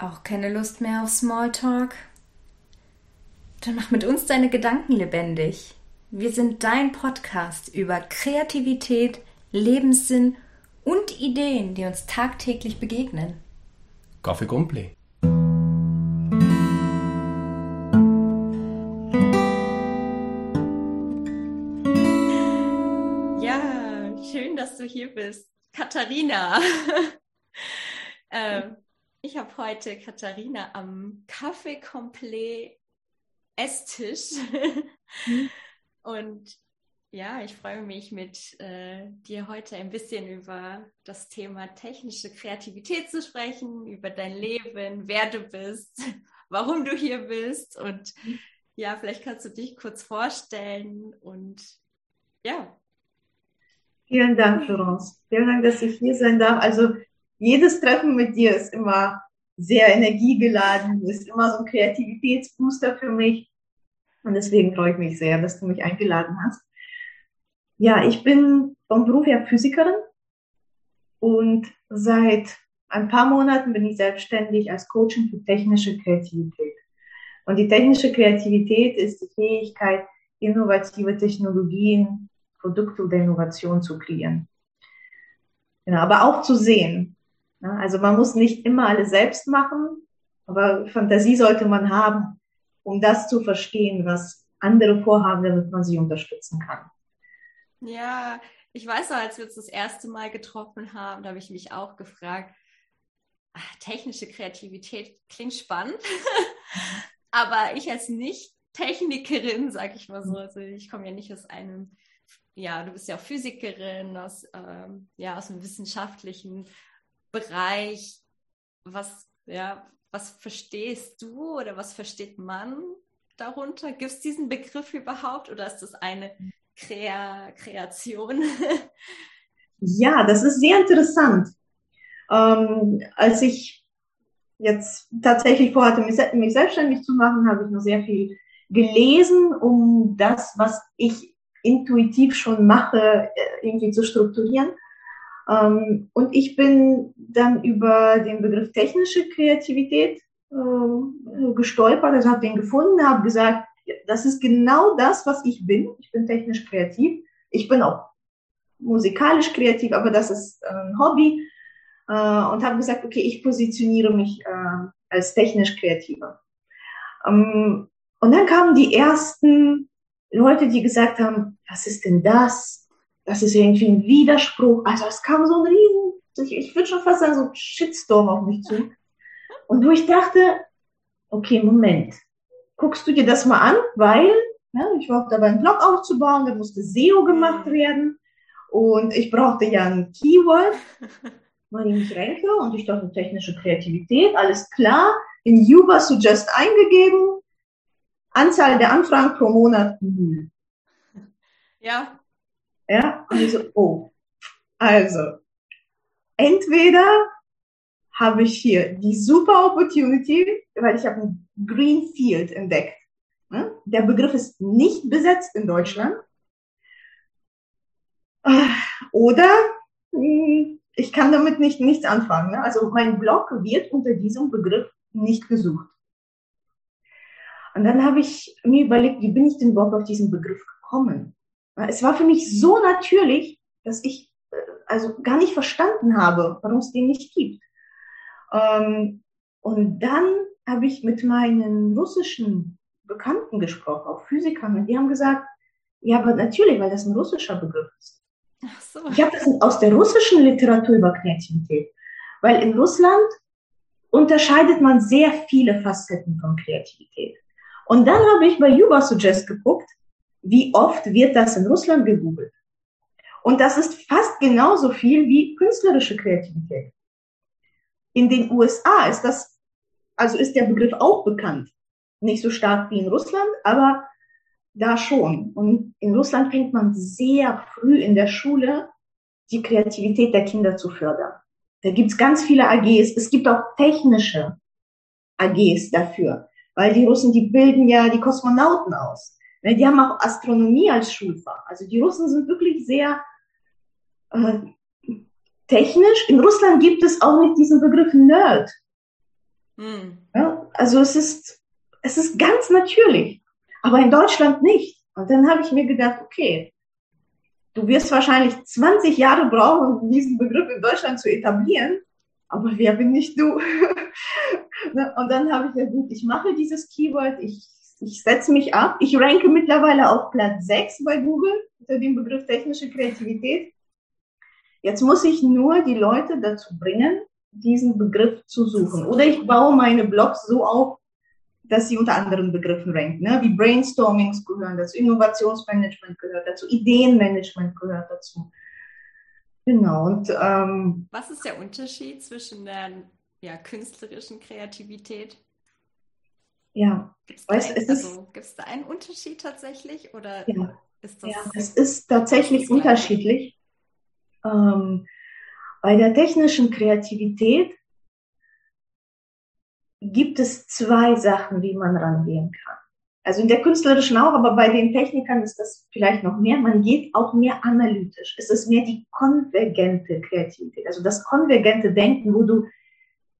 Auch keine Lust mehr auf Smalltalk? Dann mach mit uns deine Gedanken lebendig. Wir sind dein Podcast über Kreativität, Lebenssinn und Ideen, die uns tagtäglich begegnen. Kaffee Complet. Ja, schön, dass du hier bist, Katharina. ähm, ich habe heute Katharina am Kaffee Complet Esstisch. Mhm. Und ja, ich freue mich mit äh, dir heute ein bisschen über das Thema technische Kreativität zu sprechen, über dein Leben, wer du bist, warum du hier bist und mhm. ja, vielleicht kannst du dich kurz vorstellen und ja. Vielen Dank, Florence. Vielen Dank, dass ich hier sein darf. Also jedes Treffen mit dir ist immer sehr energiegeladen, ist immer so ein Kreativitätsbooster für mich. Und deswegen freue ich mich sehr, dass du mich eingeladen hast. Ja, ich bin vom Beruf her Physikerin und seit ein paar Monaten bin ich selbstständig als Coaching für technische Kreativität. Und die technische Kreativität ist die Fähigkeit, innovative Technologien, Produkte oder Innovation zu kreieren. Genau, aber auch zu sehen, also man muss nicht immer alles selbst machen, aber Fantasie sollte man haben, um das zu verstehen, was andere vorhaben, damit man sie unterstützen kann. Ja, ich weiß noch, als wir uns das erste Mal getroffen haben, da habe ich mich auch gefragt, ach, technische Kreativität klingt spannend, aber ich als Nicht-Technikerin, sage ich mal so, also ich komme ja nicht aus einem, ja, du bist ja auch Physikerin, aus, ähm, ja, aus einem wissenschaftlichen Bereich, was, ja, was verstehst du oder was versteht man darunter? Gibt es diesen Begriff überhaupt oder ist das eine Krea Kreation? ja, das ist sehr interessant. Ähm, als ich jetzt tatsächlich vorhatte, mich, mich selbstständig zu machen, habe ich noch sehr viel gelesen, um das, was ich intuitiv schon mache, äh, irgendwie zu strukturieren. Ähm, und ich bin dann über den Begriff technische Kreativität äh, gestolpert, also habe den gefunden, habe gesagt, das ist genau das, was ich bin. Ich bin technisch kreativ. Ich bin auch musikalisch kreativ, aber das ist äh, ein Hobby. Äh, und habe gesagt, okay, ich positioniere mich äh, als technisch kreativer. Ähm, und dann kamen die ersten Leute, die gesagt haben, was ist denn das? Das ist irgendwie ein Widerspruch. Also es kam so ein riesen, ich, ich würde schon fast sagen, so ein Shitstorm auf mich zu. Und wo ich dachte, okay, Moment, guckst du dir das mal an, weil ja, ich war dabei, einen Blog aufzubauen, da musste SEO gemacht mhm. werden und ich brauchte ja ein Keyword, weil ich mich renke und ich dachte, technische Kreativität, alles klar, in Yuba Suggest eingegeben, Anzahl der Anfragen pro Monat. Ja, ja, und ich so, oh, also, entweder habe ich hier die super Opportunity, weil ich habe ein Green Field entdeckt. Ne? Der Begriff ist nicht besetzt in Deutschland. Oder hm, ich kann damit nicht nichts anfangen. Ne? Also mein Blog wird unter diesem Begriff nicht gesucht. Und dann habe ich mir überlegt, wie bin ich denn überhaupt auf diesen Begriff gekommen? Es war für mich so natürlich, dass ich äh, also gar nicht verstanden habe, warum es den nicht gibt. Ähm, und dann habe ich mit meinen russischen Bekannten gesprochen, auch Physikern, und die haben gesagt, ja, aber natürlich, weil das ein russischer Begriff ist. Ach so. Ich habe das aus der russischen Literatur über Kreativität, weil in Russland unterscheidet man sehr viele Facetten von Kreativität. Und dann habe ich bei Yuba Suggest geguckt, wie oft wird das in Russland gegoogelt? Und das ist fast genauso viel wie künstlerische Kreativität. In den USA ist das, also ist der Begriff auch bekannt. Nicht so stark wie in Russland, aber da schon. Und in Russland fängt man sehr früh in der Schule die Kreativität der Kinder zu fördern. Da gibt's ganz viele AGs. Es gibt auch technische AGs dafür, weil die Russen, die bilden ja die Kosmonauten aus. Ne, die haben auch Astronomie als Schulfach. Also die Russen sind wirklich sehr äh, technisch. In Russland gibt es auch nicht diesen Begriff Nerd. Mhm. Ja, also es ist, es ist ganz natürlich, aber in Deutschland nicht. Und dann habe ich mir gedacht, okay, du wirst wahrscheinlich 20 Jahre brauchen, um diesen Begriff in Deutschland zu etablieren, aber wer bin nicht du? Ne, und dann habe ich gesagt, gut, ich mache dieses Keyword, ich, ich setze mich ab. Ich ranke mittlerweile auf Platz 6 bei Google unter dem Begriff technische Kreativität. Jetzt muss ich nur die Leute dazu bringen, diesen Begriff zu suchen. Oder ich baue meine Blogs so auf, dass sie unter anderen Begriffen ranken, ne? wie Brainstormings gehören dazu, Innovationsmanagement gehört dazu, Ideenmanagement gehört dazu. Genau. Und, ähm, Was ist der Unterschied zwischen der ja, künstlerischen Kreativität? Ja, gibt es da, also, da einen Unterschied tatsächlich oder ja, ist das? Ja, es ist tatsächlich ist unterschiedlich. Ähm, bei der technischen Kreativität gibt es zwei Sachen, wie man rangehen kann. Also in der künstlerischen auch, aber bei den Technikern ist das vielleicht noch mehr. Man geht auch mehr analytisch. Es ist mehr die konvergente Kreativität, also das konvergente Denken, wo du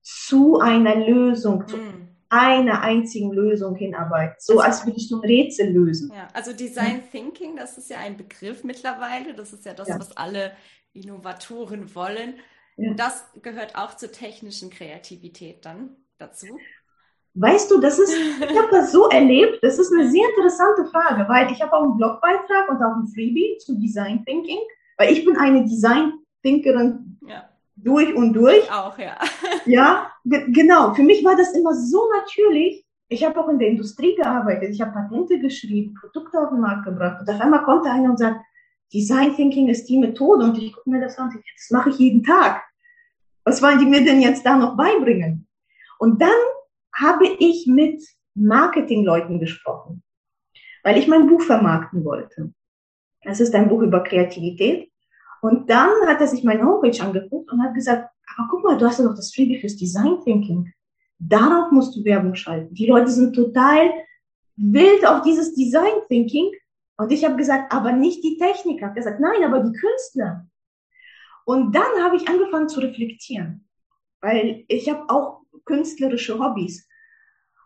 zu einer Lösung, zu mm. Einer einzigen Lösung hinarbeitest. So als würdest du ein Rätsel lösen. Ja, also Design Thinking, das ist ja ein Begriff mittlerweile. Das ist ja das, ja. was alle Innovatoren wollen. Ja. Das gehört auch zur technischen Kreativität dann dazu. Weißt du, das ist, ich habe das so erlebt, das ist eine sehr interessante Frage, weil ich habe auch einen Blogbeitrag und auch ein Freebie zu Design Thinking, weil ich bin eine Design Thinkerin ja. durch und durch. Ich auch, ja. Ja, genau. Für mich war das immer so natürlich. Ich habe auch in der Industrie gearbeitet, ich habe Patente geschrieben, Produkte auf den Markt gebracht und auf einmal kommt einer und sagt, Design Thinking ist die Methode und ich gucke mir das an und das mache ich jeden Tag. Was wollen die mir denn jetzt da noch beibringen? Und dann habe ich mit Marketingleuten gesprochen, weil ich mein Buch vermarkten wollte. Es ist ein Buch über Kreativität. Und dann hat er sich meine Homepage angeguckt und hat gesagt, aber guck mal, du hast ja noch das Freebie fürs Design Thinking. Darauf musst du Werbung schalten. Die Leute sind total wild auf dieses Design Thinking und ich habe gesagt, aber nicht die Techniker. Er hat gesagt, nein, aber die Künstler. Und dann habe ich angefangen zu reflektieren, weil ich habe auch künstlerische Hobbys.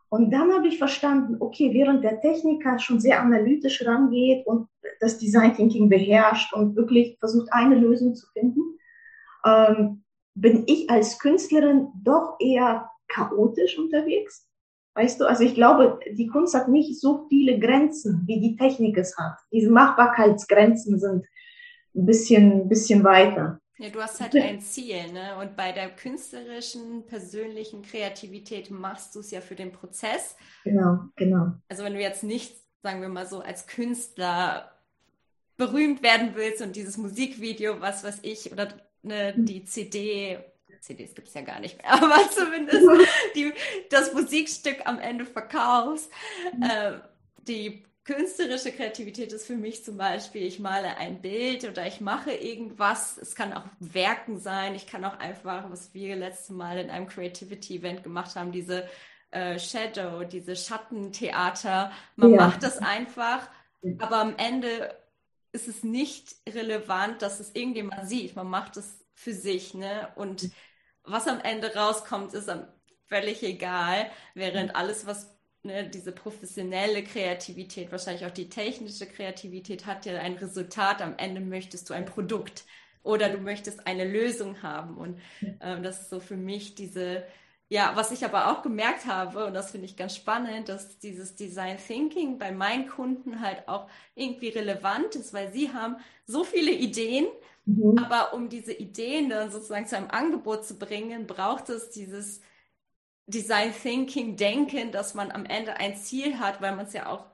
Und dann habe ich verstanden, okay, während der Techniker schon sehr analytisch rangeht und das Design Thinking beherrscht und wirklich versucht, eine Lösung zu finden, ähm, bin ich als Künstlerin doch eher chaotisch unterwegs. Weißt du, also ich glaube, die Kunst hat nicht so viele Grenzen, wie die Technik es hat. Diese Machbarkeitsgrenzen sind ein bisschen, ein bisschen weiter. Ja, du hast halt ein Ziel, ne? Und bei der künstlerischen, persönlichen Kreativität machst du es ja für den Prozess. Genau, genau. Also wenn du jetzt nicht, sagen wir mal so, als Künstler berühmt werden willst und dieses Musikvideo, was weiß ich, oder ne, mhm. die CD CDs gibt es ja gar nicht mehr, aber zumindest die, das Musikstück am Ende verkaufst. Äh, die künstlerische Kreativität ist für mich zum Beispiel, ich male ein Bild oder ich mache irgendwas. Es kann auch Werken sein. Ich kann auch einfach, was wir letztes Mal in einem Creativity-Event gemacht haben, diese äh, Shadow, diese Schattentheater. Man ja. macht das einfach, aber am Ende ist es nicht relevant, dass es irgendjemand sieht. Man macht es für sich, ne? Und was am Ende rauskommt, ist völlig egal, während alles, was ne, diese professionelle Kreativität, wahrscheinlich auch die technische Kreativität hat ja ein Resultat. Am Ende möchtest du ein Produkt oder du möchtest eine Lösung haben. Und äh, das ist so für mich diese, ja, was ich aber auch gemerkt habe, und das finde ich ganz spannend, dass dieses Design Thinking bei meinen Kunden halt auch irgendwie relevant ist, weil sie haben so viele Ideen, Mhm. Aber um diese Ideen dann sozusagen zu einem Angebot zu bringen, braucht es dieses Design Thinking Denken, dass man am Ende ein Ziel hat, weil man es ja auch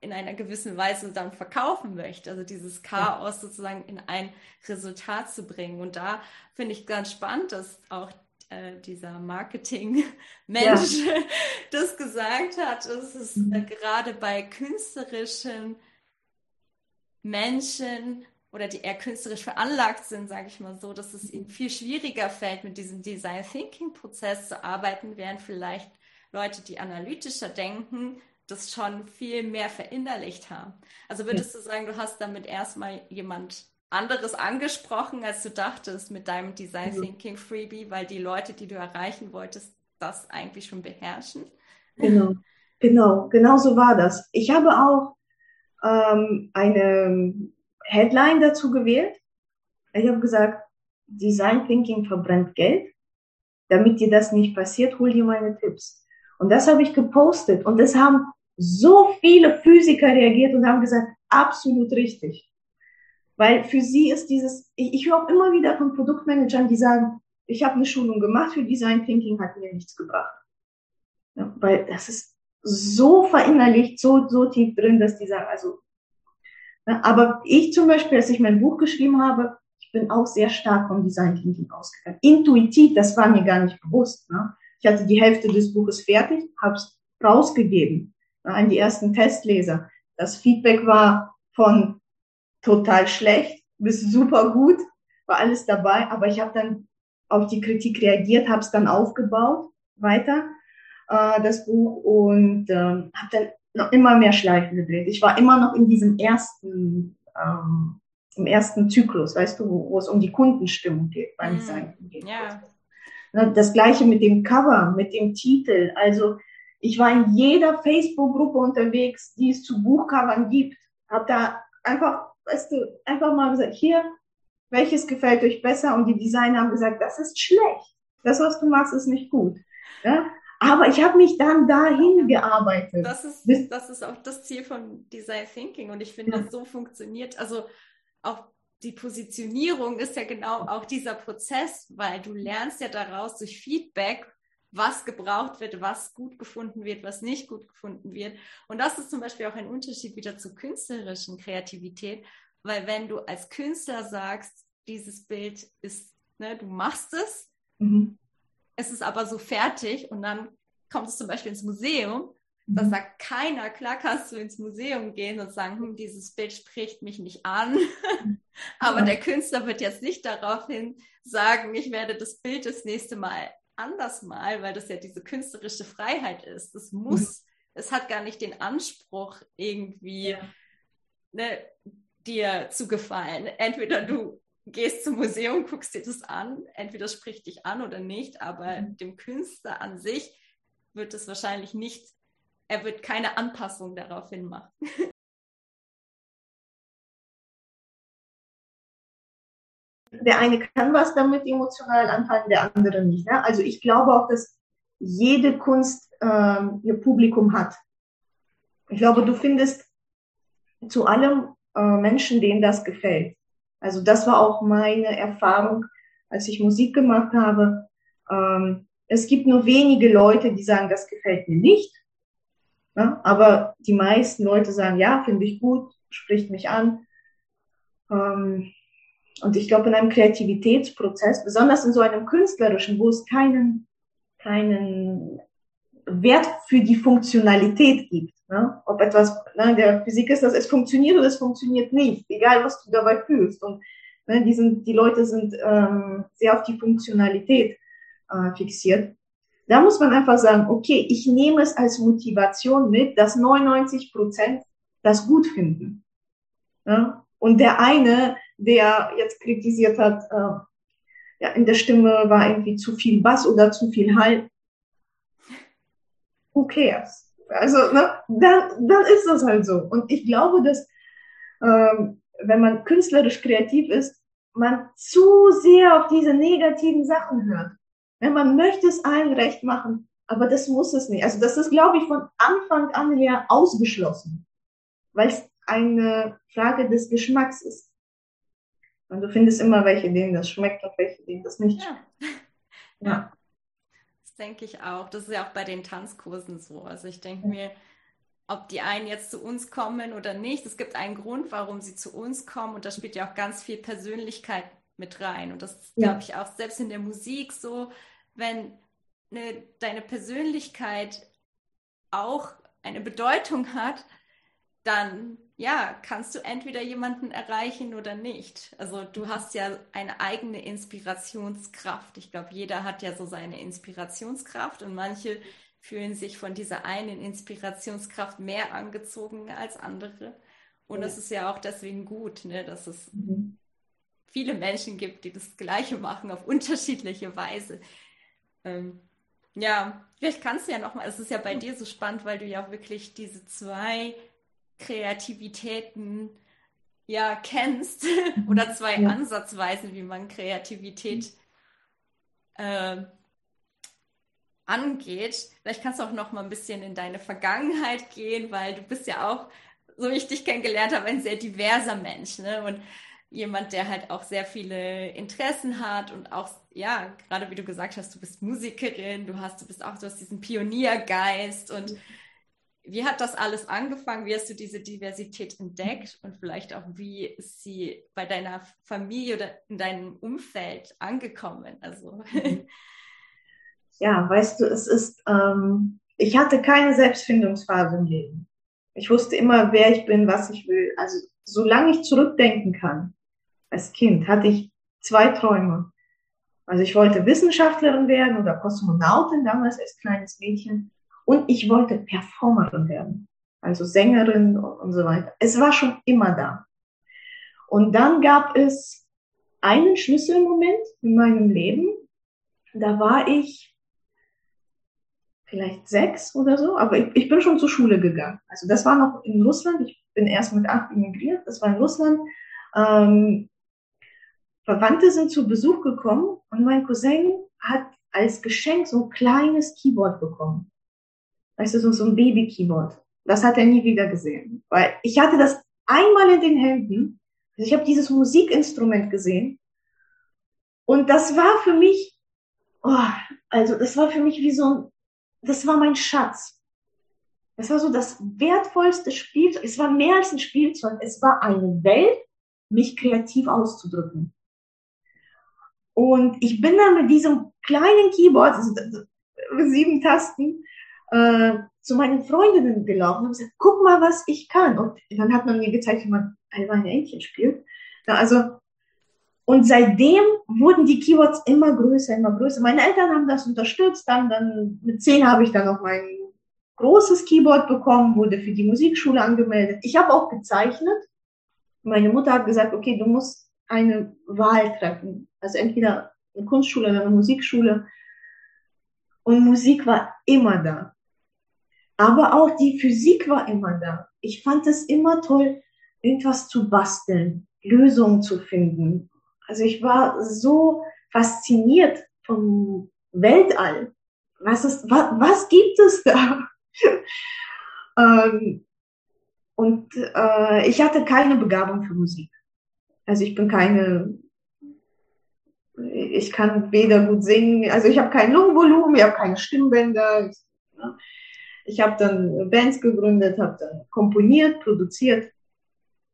in einer gewissen Weise dann verkaufen möchte. Also dieses Chaos sozusagen in ein Resultat zu bringen. Und da finde ich ganz spannend, dass auch äh, dieser Marketing-Mensch ja. das gesagt hat. Es ist mhm. äh, gerade bei künstlerischen Menschen oder die eher künstlerisch veranlagt sind, sage ich mal so, dass es ihnen viel schwieriger fällt, mit diesem Design Thinking Prozess zu arbeiten, während vielleicht Leute, die analytischer denken, das schon viel mehr verinnerlicht haben. Also würdest ja. du sagen, du hast damit erstmal jemand anderes angesprochen, als du dachtest mit deinem Design Thinking Freebie, weil die Leute, die du erreichen wolltest, das eigentlich schon beherrschen. Genau, genau, genau so war das. Ich habe auch ähm, eine Headline dazu gewählt. Ich habe gesagt, Design Thinking verbrennt Geld. Damit dir das nicht passiert, hol dir meine Tipps. Und das habe ich gepostet und es haben so viele Physiker reagiert und haben gesagt, absolut richtig. Weil für sie ist dieses, ich, ich höre auch immer wieder von Produktmanagern, die sagen, ich habe eine Schulung gemacht für Design Thinking, hat mir nichts gebracht. Ja, weil das ist so verinnerlicht, so, so tief drin, dass die sagen, also, ja, aber ich zum Beispiel, als ich mein Buch geschrieben habe, ich bin auch sehr stark vom Design Thinking ausgegangen. Intuitiv, das war mir gar nicht bewusst. Ne? Ich hatte die Hälfte des Buches fertig, habe es rausgegeben ne, an die ersten Testleser. Das Feedback war von total schlecht bis super gut, war alles dabei, aber ich habe dann auf die Kritik reagiert, habe es dann aufgebaut weiter äh, das Buch und äh, habe dann noch immer mehr Schleifen gedreht. Ich war immer noch in diesem ersten ähm, im ersten Zyklus, weißt du, wo, wo es um die Kundenstimmung geht beim mm, Design. Ja. Ne, das gleiche mit dem Cover, mit dem Titel. Also ich war in jeder Facebook-Gruppe unterwegs, die es zu Buchcovern gibt. Hab da einfach, weißt du, einfach mal gesagt, hier, welches gefällt euch besser? Und die Designer haben gesagt, das ist schlecht. Das, was du machst, ist nicht gut. Ja? Aber ich habe mich dann dahin gearbeitet. Das ist, das ist auch das Ziel von Design Thinking und ich finde, ja. das so funktioniert. Also auch die Positionierung ist ja genau auch dieser Prozess, weil du lernst ja daraus durch Feedback, was gebraucht wird, was gut gefunden wird, was nicht gut gefunden wird. Und das ist zum Beispiel auch ein Unterschied wieder zur künstlerischen Kreativität, weil wenn du als Künstler sagst, dieses Bild ist, ne, du machst es, mhm es ist aber so fertig und dann kommt es zum Beispiel ins Museum, da mhm. sagt keiner, klar kannst du ins Museum gehen und sagen, hm, dieses Bild spricht mich nicht an. aber ja. der Künstler wird jetzt nicht daraufhin sagen, ich werde das Bild das nächste Mal anders malen, weil das ja diese künstlerische Freiheit ist. Es muss, mhm. es hat gar nicht den Anspruch, irgendwie ja. ne, dir zu gefallen. Entweder du gehst zum Museum, guckst dir das an, entweder spricht dich an oder nicht, aber mhm. dem Künstler an sich wird es wahrscheinlich nicht, er wird keine Anpassung daraufhin machen. Der eine kann was damit emotional anfangen, der andere nicht. Ne? Also ich glaube auch, dass jede Kunst ähm, ihr Publikum hat. Ich glaube, du findest zu allem äh, Menschen, denen das gefällt. Also das war auch meine Erfahrung, als ich Musik gemacht habe. Ähm, es gibt nur wenige Leute, die sagen, das gefällt mir nicht. Ja, aber die meisten Leute sagen, ja, finde ich gut, spricht mich an. Ähm, und ich glaube, in einem Kreativitätsprozess, besonders in so einem künstlerischen, wo es keinen, keinen Wert für die Funktionalität gibt, Ne? Ob etwas, ne, der Physik ist, dass es funktioniert oder es funktioniert nicht, egal was du dabei fühlst. Und ne, die, sind, die Leute sind ähm, sehr auf die Funktionalität äh, fixiert. Da muss man einfach sagen, okay, ich nehme es als Motivation mit, dass 99 Prozent das gut finden. Ne? Und der eine, der jetzt kritisiert hat, äh, ja, in der Stimme war irgendwie zu viel Bass oder zu viel Hall. Who cares? Also, ne, dann, dann ist das halt so. Und ich glaube, dass, ähm, wenn man künstlerisch kreativ ist, man zu sehr auf diese negativen Sachen hört. Wenn man möchte es allen recht machen, aber das muss es nicht. Also das ist, glaube ich, von Anfang an her ausgeschlossen, weil es eine Frage des Geschmacks ist. Und du findest immer welche, denen das schmeckt und welche, denen das nicht schmeckt. Ja. ja denke ich auch. Das ist ja auch bei den Tanzkursen so. Also ich denke mir, ob die einen jetzt zu uns kommen oder nicht, es gibt einen Grund, warum sie zu uns kommen und da spielt ja auch ganz viel Persönlichkeit mit rein. Und das ja. glaube ich auch selbst in der Musik so, wenn eine, deine Persönlichkeit auch eine Bedeutung hat, dann ja, kannst du entweder jemanden erreichen oder nicht. Also du hast ja eine eigene Inspirationskraft. Ich glaube, jeder hat ja so seine Inspirationskraft und manche fühlen sich von dieser einen Inspirationskraft mehr angezogen als andere. Und das ist ja auch deswegen gut, ne, dass es mhm. viele Menschen gibt, die das Gleiche machen auf unterschiedliche Weise. Ähm, Ja, vielleicht kannst du ja nochmal, es ist ja bei dir so spannend, weil du ja wirklich diese zwei Kreativitäten ja kennst oder zwei ja. Ansatzweisen, wie man Kreativität äh, angeht. Vielleicht kannst du auch noch mal ein bisschen in deine Vergangenheit gehen, weil du bist ja auch, so wie ich dich kennengelernt habe, ein sehr diverser Mensch, ne? Und jemand, der halt auch sehr viele Interessen hat und auch, ja, gerade wie du gesagt hast, du bist Musikerin, du hast, du bist auch, du hast diesen Pioniergeist und wie hat das alles angefangen? Wie hast du diese Diversität entdeckt und vielleicht auch, wie ist sie bei deiner Familie oder in deinem Umfeld angekommen? Also. Ja, weißt du, es ist, ähm, ich hatte keine Selbstfindungsphase im Leben. Ich wusste immer, wer ich bin, was ich will. Also, solange ich zurückdenken kann, als Kind hatte ich zwei Träume. Also ich wollte Wissenschaftlerin werden oder Kosmonautin damals als kleines Mädchen. Und ich wollte Performerin werden, also Sängerin und so weiter. Es war schon immer da. Und dann gab es einen Schlüsselmoment in meinem Leben. Da war ich vielleicht sechs oder so, aber ich, ich bin schon zur Schule gegangen. Also das war noch in Russland. Ich bin erst mit acht emigriert. Das war in Russland. Ähm, Verwandte sind zu Besuch gekommen und mein Cousin hat als Geschenk so ein kleines Keyboard bekommen weißt du, so, ein Baby-Keyboard. Das hat er nie wieder gesehen. Weil ich hatte das einmal in den Händen. Also ich habe dieses Musikinstrument gesehen. Und das war für mich, oh, also das war für mich wie so ein, das war mein Schatz. Das war so das wertvollste Spielzeug. Es war mehr als ein Spielzeug. Es war eine Welt, mich kreativ auszudrücken. Und ich bin dann mit diesem kleinen Keyboard, also sieben Tasten, äh, zu meinen Freundinnen gelaufen und gesagt, guck mal, was ich kann. Und dann hat man mir gezeigt, wie man ein Entchen spielt. Ja, also, und seitdem wurden die Keywords immer größer, immer größer. Meine Eltern haben das unterstützt. Dann, dann mit zehn habe ich dann noch mein großes Keyboard bekommen, wurde für die Musikschule angemeldet. Ich habe auch gezeichnet. Meine Mutter hat gesagt, okay, du musst eine Wahl treffen. Also entweder eine Kunstschule oder eine Musikschule. Und Musik war immer da. Aber auch die Physik war immer da. Ich fand es immer toll, irgendwas zu basteln, Lösungen zu finden. Also ich war so fasziniert vom Weltall. Was ist, was, was gibt es da? ähm, und äh, ich hatte keine Begabung für Musik. Also ich bin keine, ich kann weder gut singen, also ich habe kein Lungenvolumen, ich habe keine Stimmbänder. Ich, ne? Ich habe dann Bands gegründet, habe dann komponiert, produziert.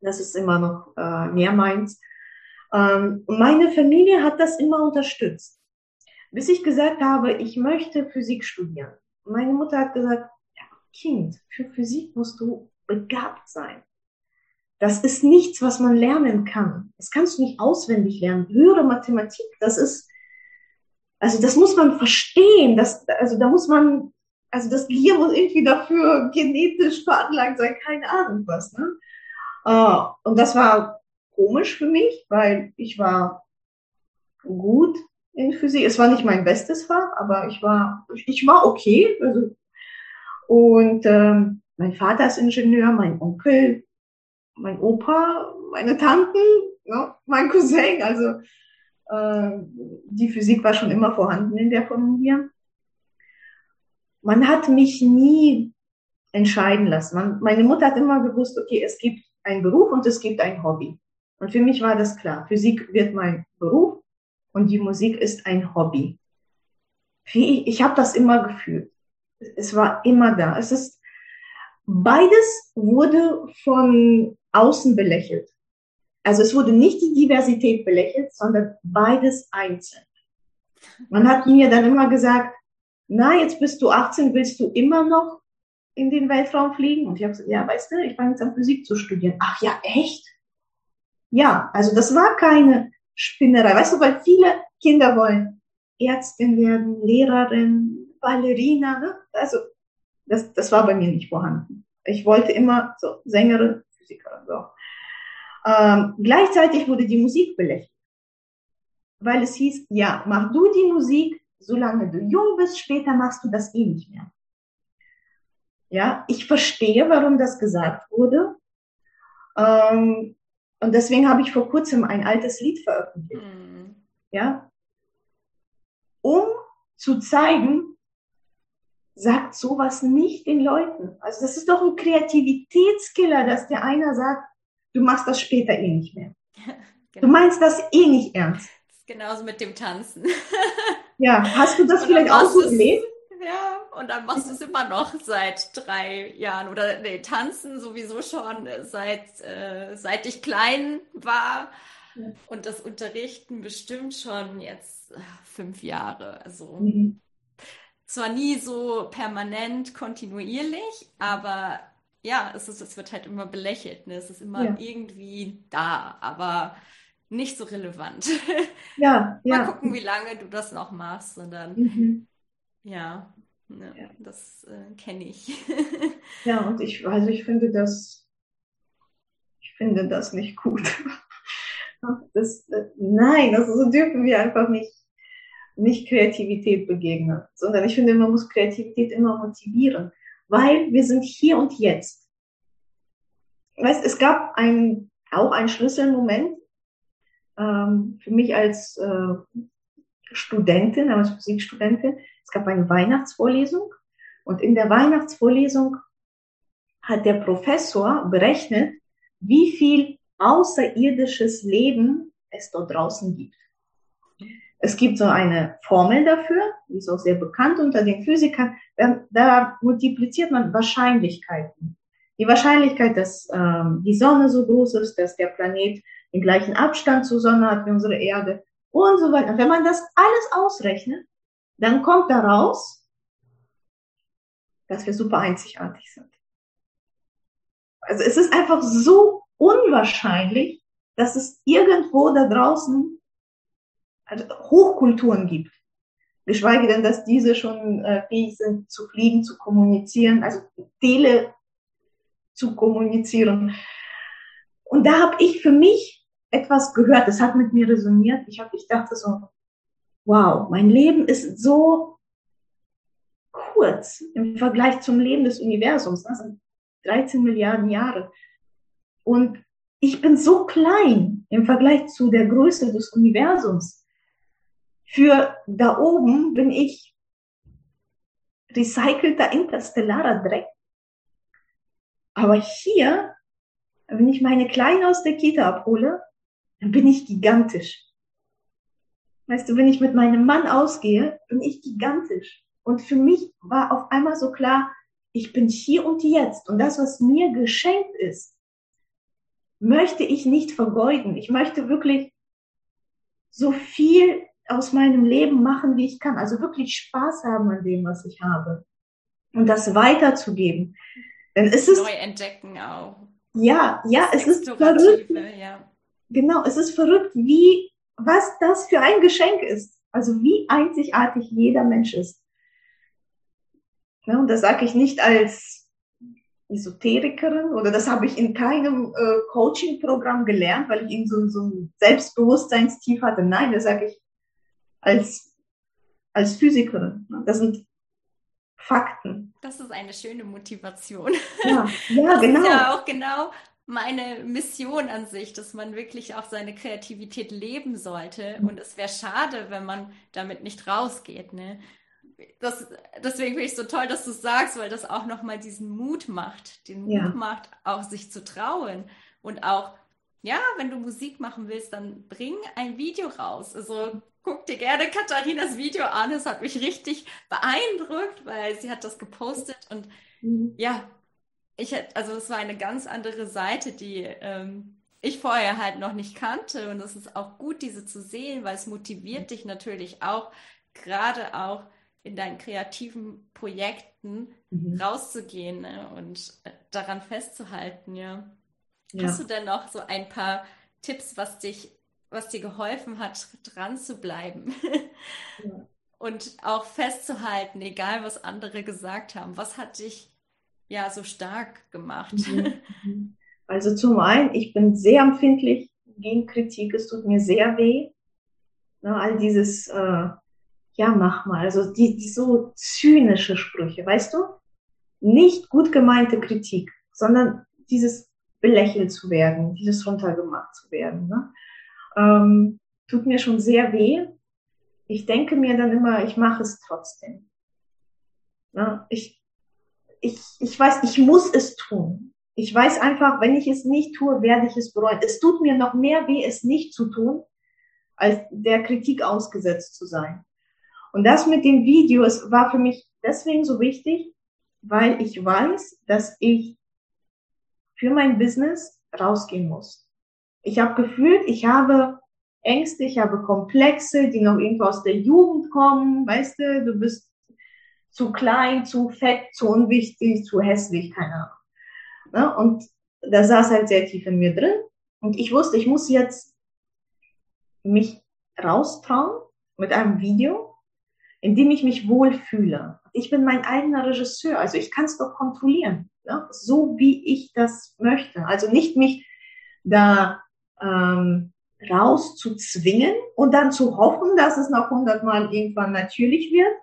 Das ist immer noch äh, mehr meins. Ähm, meine Familie hat das immer unterstützt. Bis ich gesagt habe, ich möchte Physik studieren. Meine Mutter hat gesagt, ja, Kind, für Physik musst du begabt sein. Das ist nichts, was man lernen kann. Das kannst du nicht auswendig lernen. Höhere Mathematik, das ist, also das muss man verstehen. Das, also da muss man also das Gehirn muss irgendwie dafür genetisch veranlagt sein, keine Ahnung was. Ne? Uh, und das war komisch für mich, weil ich war gut in Physik. Es war nicht mein bestes Fach, aber ich war, ich war okay. Also, und ähm, mein Vater ist Ingenieur, mein Onkel, mein Opa, meine Tanten, ja, mein Cousin. Also äh, die Physik war schon immer vorhanden in der Familie man hat mich nie entscheiden lassen. Man, meine Mutter hat immer gewusst, okay, es gibt einen Beruf und es gibt ein Hobby. Und für mich war das klar. Physik wird mein Beruf und die Musik ist ein Hobby. Ich, ich habe das immer gefühlt. Es war immer da. Es ist beides wurde von außen belächelt. Also es wurde nicht die Diversität belächelt, sondern beides einzeln. Man hat mir dann immer gesagt, na, jetzt bist du 18, willst du immer noch in den Weltraum fliegen? Und ich habe gesagt, ja, weißt du, ich fange jetzt an Physik zu studieren. Ach ja, echt? Ja, also das war keine Spinnerei. Weißt du, weil viele Kinder wollen Ärztin werden, Lehrerin, Ballerina. Ne? Also das, das war bei mir nicht vorhanden. Ich wollte immer so Sängerin, Physikerin. So. Ähm, gleichzeitig wurde die Musik belächelt, weil es hieß, ja, mach du die Musik, solange du jung bist, später machst du das eh nicht mehr. Ja, ich verstehe, warum das gesagt wurde. Ähm, und deswegen habe ich vor kurzem ein altes Lied veröffentlicht. Mhm. Ja, um zu zeigen, sagt sowas nicht den Leuten. Also das ist doch ein Kreativitätskiller, dass der einer sagt, du machst das später eh nicht mehr. Genau. Du meinst das eh nicht ernst. Genauso mit dem Tanzen. ja, hast du das vielleicht auch so erlebt? Ja, und dann machst du es immer noch seit drei Jahren oder nee, tanzen sowieso schon seit, äh, seit ich klein war. Ja. Und das Unterrichten bestimmt schon jetzt äh, fünf Jahre. Also mhm. zwar nie so permanent, kontinuierlich, aber ja, es, ist, es wird halt immer belächelt. Ne? Es ist immer ja. irgendwie da, aber nicht so relevant. Ja, Mal gucken, wie lange du das noch machst. Und dann, mhm. ja, ne, ja, das äh, kenne ich. ja, und ich, also ich finde das, ich finde das nicht gut. Das, äh, nein, also so dürfen wir einfach nicht, nicht Kreativität begegnen, sondern ich finde, man muss Kreativität immer motivieren, weil wir sind hier und jetzt. Weißt, es gab ein, auch einen Schlüsselmoment ähm, für mich als äh, Studentin, als Musikstudentin. Es gab eine Weihnachtsvorlesung und in der Weihnachtsvorlesung hat der Professor berechnet, wie viel außerirdisches Leben es dort draußen gibt. Es gibt so eine Formel dafür, die ist auch sehr bekannt unter den Physikern. Da, multipliziert man Wahrscheinlichkeiten. Die Wahrscheinlichkeit, dass ähm, die Sonne so groß ist, dass der Planet den gleichen Abstand zur Sonne hat wie unsere Erde und so weiter. Wenn man das alles ausrechnet, dann kommt daraus, dass wir super einzigartig sind. Also es ist einfach so unwahrscheinlich, dass es irgendwo da draußen also Hochkulturen gibt. Geschweige denn, dass diese schon äh, fähig sind zu fliegen, zu kommunizieren, also Tele zu kommunizieren. Und da habe ich für mich etwas gehört, das hat mit mir resoniert. Ich, hab, ich dachte so, wow, mein Leben ist so kurz im Vergleich zum Leben des Universums. Das sind 13 Milliarden Jahre. Und ich bin so klein im Vergleich zu der Größe des Universums. Für da oben bin ich recycelter interstellarer Dreck. Aber hier, wenn ich meine Kleine aus der Kita abhole, dann bin ich gigantisch. Weißt du, wenn ich mit meinem Mann ausgehe, bin ich gigantisch. Und für mich war auf einmal so klar, ich bin hier und jetzt. Und das, was mir geschenkt ist, möchte ich nicht vergeuden. Ich möchte wirklich so viel aus meinem Leben machen, wie ich kann. Also wirklich Spaß haben an dem, was ich habe. Und das weiterzugeben. Denn es ist. Neu entdecken auch. Ja, ja, es ist verrückt. Ja. Genau, es ist verrückt, wie, was das für ein Geschenk ist. Also wie einzigartig jeder Mensch ist. Ja, und das sage ich nicht als Esoterikerin oder das habe ich in keinem äh, Coaching-Programm gelernt, weil ich eben so, so ein Selbstbewusstseinstief hatte. Nein, das sage ich als, als Physikerin. Das sind Fakten. Das ist eine schöne Motivation. Ja, ja das genau. ist ja auch genau meine Mission an sich, dass man wirklich auch seine Kreativität leben sollte. Und es wäre schade, wenn man damit nicht rausgeht. Ne? das, deswegen finde ich es so toll, dass du es sagst, weil das auch nochmal diesen Mut macht, den ja. Mut macht, auch sich zu trauen und auch, ja, wenn du Musik machen willst, dann bring ein Video raus. Also guck dir gerne Katharinas Video an. Es hat mich richtig beeindruckt, weil sie hat das gepostet und mhm. ja, ich hätte, also es war eine ganz andere Seite, die ähm, ich vorher halt noch nicht kannte und es ist auch gut, diese zu sehen, weil es motiviert dich natürlich auch, gerade auch in deinen kreativen Projekten mhm. rauszugehen ne? und äh, daran festzuhalten, ja. ja. Hast du denn noch so ein paar Tipps, was dich, was dir geholfen hat, dran zu bleiben? ja. Und auch festzuhalten, egal was andere gesagt haben. Was hat dich ja so stark gemacht? Mhm. mhm. Also zum einen, ich bin sehr empfindlich gegen Kritik. Es tut mir sehr weh. Ne, all dieses äh, ja, mach mal. Also die, die so zynische Sprüche, weißt du? Nicht gut gemeinte Kritik, sondern dieses belächelt zu werden, dieses runtergemacht zu werden. Ne? Ähm, tut mir schon sehr weh. Ich denke mir dann immer, ich mache es trotzdem. Ne? Ich, ich, ich weiß, ich muss es tun. Ich weiß einfach, wenn ich es nicht tue, werde ich es bereuen. Es tut mir noch mehr weh, es nicht zu tun, als der Kritik ausgesetzt zu sein. Und das mit den Videos war für mich deswegen so wichtig, weil ich weiß, dass ich für mein Business rausgehen muss. Ich habe gefühlt, ich habe Ängste, ich habe Komplexe, die noch irgendwo aus der Jugend kommen. Weißt du, du bist zu klein, zu fett, zu unwichtig, zu hässlich, keine Ahnung. Und da saß halt sehr tief in mir drin. Und ich wusste, ich muss jetzt mich raustrauen mit einem Video, in dem ich mich wohlfühle. Ich bin mein eigener Regisseur, also ich kann es doch kontrollieren, ne? so wie ich das möchte. Also nicht mich da ähm, rauszuzwingen und dann zu hoffen, dass es noch hundertmal irgendwann natürlich wird,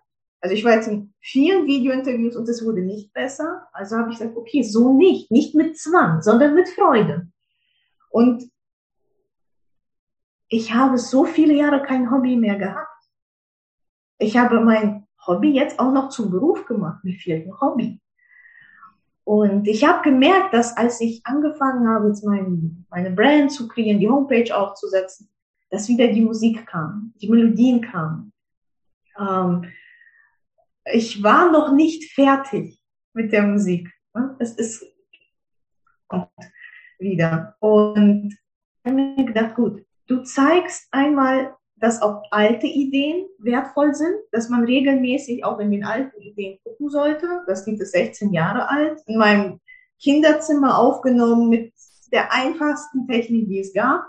also ich war jetzt in vielen Videointerviews und es wurde nicht besser. Also habe ich gesagt, okay, so nicht. Nicht mit Zwang, sondern mit Freude. Und ich habe so viele Jahre kein Hobby mehr gehabt. Ich habe mein Hobby jetzt auch noch zum Beruf gemacht. Mir fehlt ein Hobby. Und ich habe gemerkt, dass als ich angefangen habe, jetzt mein, meine Brand zu kreieren, die Homepage aufzusetzen, dass wieder die Musik kam, die Melodien kamen. Ähm, ich war noch nicht fertig mit der Musik. Es ist kommt wieder. Und ich habe mir gedacht, gut, du zeigst einmal, dass auch alte Ideen wertvoll sind, dass man regelmäßig auch in den alten Ideen gucken sollte. Das Lied ist 16 Jahre alt, in meinem Kinderzimmer aufgenommen mit der einfachsten Technik, die es gab.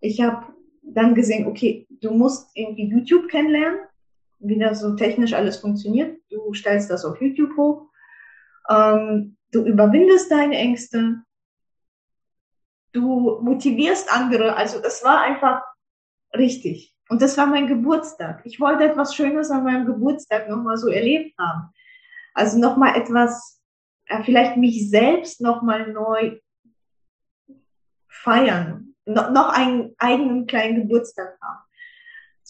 Ich habe dann gesehen, okay, du musst irgendwie YouTube kennenlernen wie das so technisch alles funktioniert. Du stellst das auf YouTube hoch. Ähm, du überwindest deine Ängste. Du motivierst andere. Also es war einfach richtig. Und das war mein Geburtstag. Ich wollte etwas Schönes an meinem Geburtstag nochmal so erlebt haben. Also nochmal etwas, vielleicht mich selbst nochmal neu feiern. No, noch einen eigenen kleinen Geburtstag haben.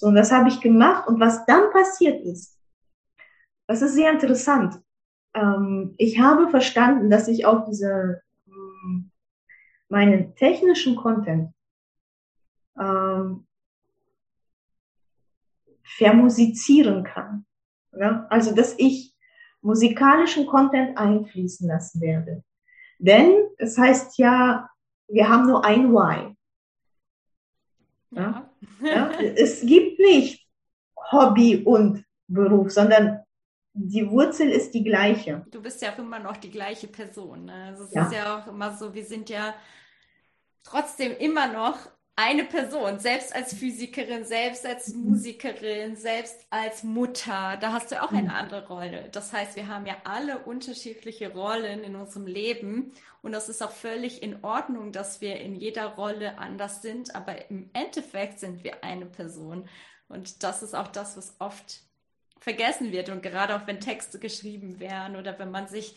So, und das habe ich gemacht. Und was dann passiert ist, das ist sehr interessant. Ähm, ich habe verstanden, dass ich auch diese, ähm, meinen technischen Content ähm, vermusizieren kann. Ja? Also, dass ich musikalischen Content einfließen lassen werde. Denn es heißt ja, wir haben nur ein Why. Ja? Ja? es gibt nicht Hobby und Beruf, sondern die Wurzel ist die gleiche. Du bist ja auch immer noch die gleiche Person. Ne? Also es ja. ist ja auch immer so, wir sind ja trotzdem immer noch eine Person, selbst als Physikerin, selbst als mhm. Musikerin, selbst als Mutter, da hast du auch eine mhm. andere Rolle. Das heißt, wir haben ja alle unterschiedliche Rollen in unserem Leben und das ist auch völlig in Ordnung, dass wir in jeder Rolle anders sind, aber im Endeffekt sind wir eine Person. Und das ist auch das, was oft vergessen wird und gerade auch wenn Texte geschrieben werden oder wenn man sich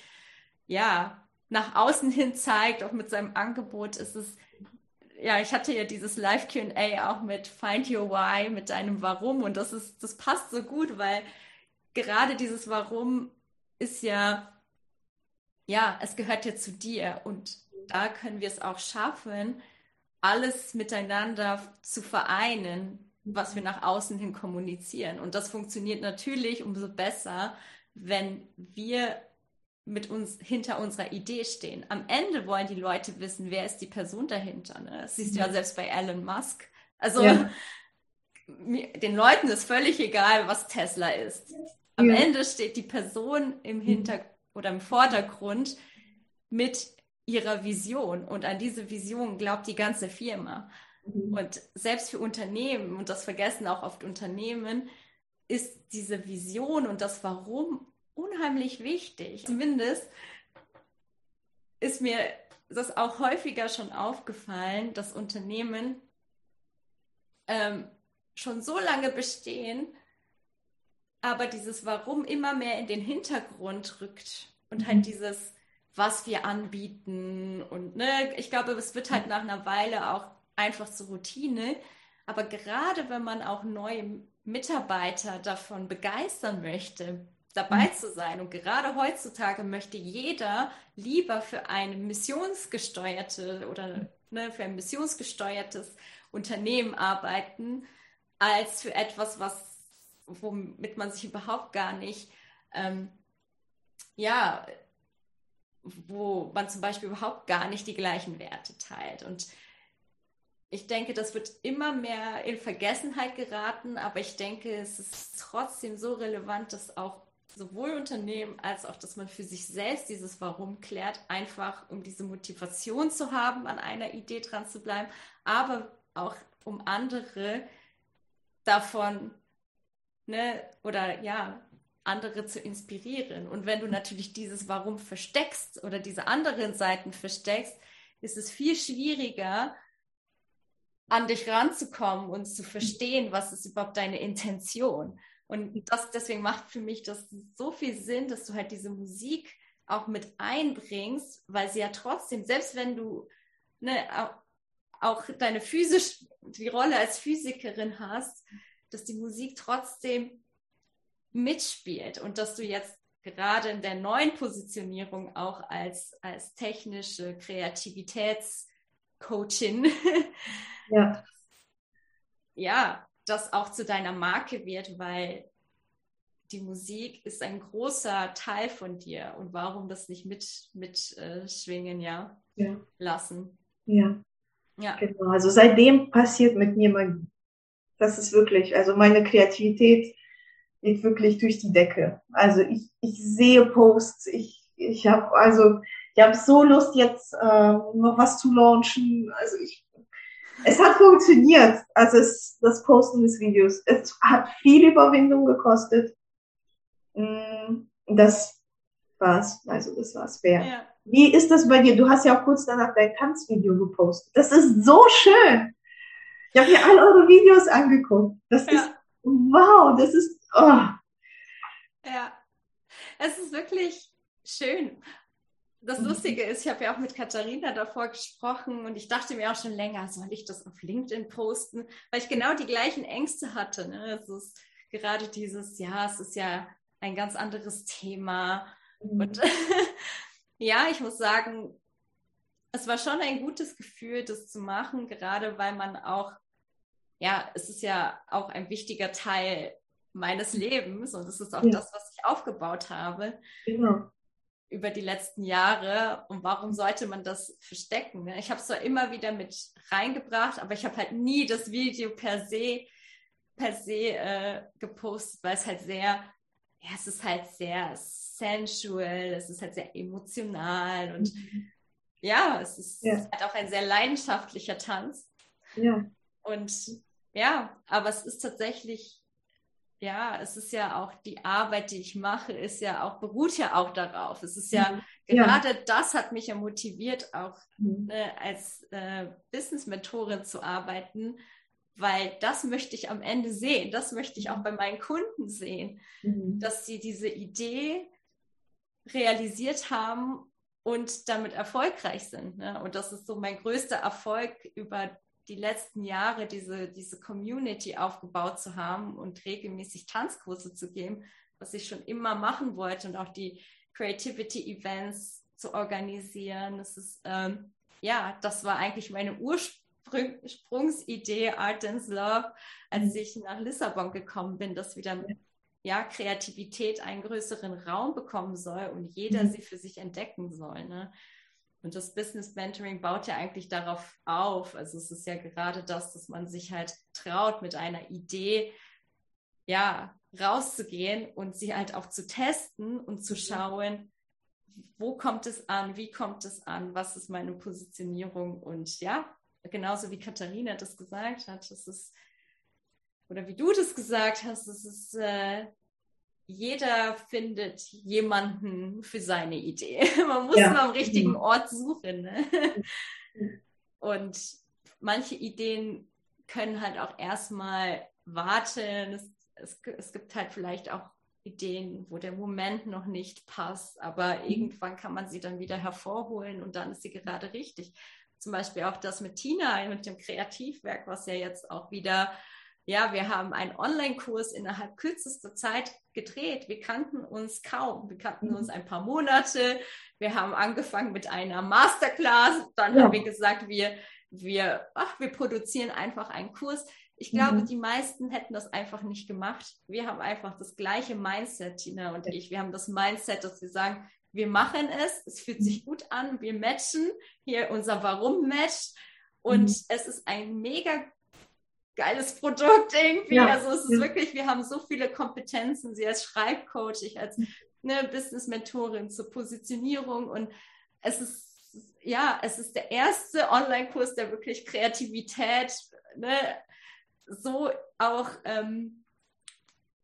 ja nach außen hin zeigt, auch mit seinem Angebot, ist es ja, ich hatte ja dieses Live QA auch mit Find Your Why, mit deinem Warum. Und das ist, das passt so gut, weil gerade dieses Warum ist ja, ja, es gehört ja zu dir. Und da können wir es auch schaffen, alles miteinander zu vereinen, was wir nach außen hin kommunizieren. Und das funktioniert natürlich umso besser, wenn wir mit uns hinter unserer Idee stehen. Am Ende wollen die Leute wissen, wer ist die Person dahinter. Ne? Das siehst du ja selbst bei Elon Musk. Also ja. den Leuten ist völlig egal, was Tesla ist. Am ja. Ende steht die Person im Hintergrund oder im Vordergrund mit ihrer Vision und an diese Vision glaubt die ganze Firma. Mhm. Und selbst für Unternehmen, und das vergessen auch oft Unternehmen, ist diese Vision und das Warum unheimlich wichtig. Zumindest ist mir das auch häufiger schon aufgefallen, dass Unternehmen ähm, schon so lange bestehen, aber dieses Warum immer mehr in den Hintergrund rückt und halt mhm. dieses, was wir anbieten und ne, ich glaube, es wird halt nach einer Weile auch einfach zur Routine. Aber gerade wenn man auch neue Mitarbeiter davon begeistern möchte, dabei mhm. zu sein. Und gerade heutzutage möchte jeder lieber für eine missionsgesteuerte oder ne, für ein missionsgesteuertes Unternehmen arbeiten, als für etwas, was womit man sich überhaupt gar nicht, ähm, ja, wo man zum Beispiel überhaupt gar nicht die gleichen Werte teilt. Und ich denke, das wird immer mehr in Vergessenheit geraten, aber ich denke, es ist trotzdem so relevant, dass auch sowohl Unternehmen als auch, dass man für sich selbst dieses Warum klärt, einfach um diese Motivation zu haben, an einer Idee dran zu bleiben, aber auch um andere davon, ne, oder ja, andere zu inspirieren. Und wenn du natürlich dieses Warum versteckst oder diese anderen Seiten versteckst, ist es viel schwieriger, an dich ranzukommen und zu verstehen, was ist überhaupt deine Intention. Und das, deswegen macht für mich das so viel Sinn, dass du halt diese Musik auch mit einbringst, weil sie ja trotzdem, selbst wenn du ne, auch deine physisch, die Rolle als Physikerin hast, dass die Musik trotzdem mitspielt und dass du jetzt gerade in der neuen Positionierung auch als, als technische Kreativitätscoachin ja. ja, das auch zu deiner Marke wird, weil die Musik ist ein großer Teil von dir und warum das nicht mitschwingen, mit, äh, ja, ja, lassen. Ja. Ja. Genau. Also seitdem passiert mit mir mein, das ist wirklich, also meine Kreativität geht wirklich durch die Decke. Also ich, ich sehe Posts, ich, ich habe also, ich habe so Lust jetzt äh, noch was zu launchen. Also ich es hat funktioniert, also es, das Posten des Videos. Es hat viel Überwindung gekostet. Mm, das war's, also das war's wert. Ja. Wie ist das bei dir? Du hast ja auch kurz danach dein Tanzvideo gepostet. Das ist so schön. Ich habe mir all eure Videos angeguckt. Das ja. ist, wow, das ist, oh. Ja, es ist wirklich schön das mhm. Lustige ist, ich habe ja auch mit Katharina davor gesprochen und ich dachte mir auch schon länger, soll ich das auf LinkedIn posten? Weil ich genau die gleichen Ängste hatte. Ne? Es ist gerade dieses, ja, es ist ja ein ganz anderes Thema. Mhm. Und ja, ich muss sagen, es war schon ein gutes Gefühl, das zu machen, gerade weil man auch, ja, es ist ja auch ein wichtiger Teil meines Lebens und es ist auch ja. das, was ich aufgebaut habe. Genau über die letzten Jahre und warum sollte man das verstecken? Ne? Ich habe es zwar immer wieder mit reingebracht, aber ich habe halt nie das Video per se per se äh, gepostet, weil es halt sehr, ja, es ist halt sehr sensual, es ist halt sehr emotional und mhm. ja, es ist ja. halt auch ein sehr leidenschaftlicher Tanz. Ja. Und ja, aber es ist tatsächlich ja, es ist ja auch die Arbeit, die ich mache, ist ja auch, beruht ja auch darauf. Es ist ja, mhm. gerade ja. das hat mich ja motiviert, auch mhm. ne, als äh, Business-Mentorin zu arbeiten, weil das möchte ich am Ende sehen. Das möchte ich auch mhm. bei meinen Kunden sehen, mhm. dass sie diese Idee realisiert haben und damit erfolgreich sind. Ne? Und das ist so mein größter Erfolg über die letzten Jahre diese, diese Community aufgebaut zu haben und regelmäßig Tanzkurse zu geben, was ich schon immer machen wollte und auch die Creativity Events zu organisieren. Das ist, ähm, ja, das war eigentlich meine Ursprungsidee, Art and Love, als mhm. ich nach Lissabon gekommen bin, dass wieder ja, Kreativität einen größeren Raum bekommen soll und jeder mhm. sie für sich entdecken soll. Ne? Und das Business Mentoring baut ja eigentlich darauf auf. Also es ist ja gerade das, dass man sich halt traut, mit einer Idee ja rauszugehen und sie halt auch zu testen und zu schauen, wo kommt es an, wie kommt es an, was ist meine Positionierung und ja, genauso wie Katharina das gesagt hat, das ist oder wie du das gesagt hast, es ist äh, jeder findet jemanden für seine Idee. Man muss ja. nur am richtigen mhm. Ort suchen. Ne? Und manche Ideen können halt auch erstmal warten. Es, es, es, gibt halt vielleicht auch Ideen, wo der Moment noch nicht passt, aber mhm. irgendwann kann man sie dann wieder hervorholen und dann ist sie gerade richtig. Zum Beispiel auch das mit Tina, mit dem Kreativwerk, was ja jetzt auch wieder, ja, wir haben einen Online-Kurs innerhalb kürzester Zeit gedreht. Wir kannten uns kaum. Wir kannten mhm. uns ein paar Monate. Wir haben angefangen mit einer Masterclass. Dann ja. haben wir gesagt, wir, wir, ach, wir produzieren einfach einen Kurs. Ich glaube, mhm. die meisten hätten das einfach nicht gemacht. Wir haben einfach das gleiche Mindset, Tina und ich. Wir haben das Mindset, dass wir sagen, wir machen es, es fühlt sich mhm. gut an, wir matchen, hier unser Warum matcht und mhm. es ist ein mega geiles Produkt irgendwie. Ja. Also es ist wirklich, wir haben so viele Kompetenzen, sie als Schreibcoach, ich als ne, Business-Mentorin zur Positionierung und es ist ja, es ist der erste Online-Kurs, der wirklich Kreativität ne, so auch ähm,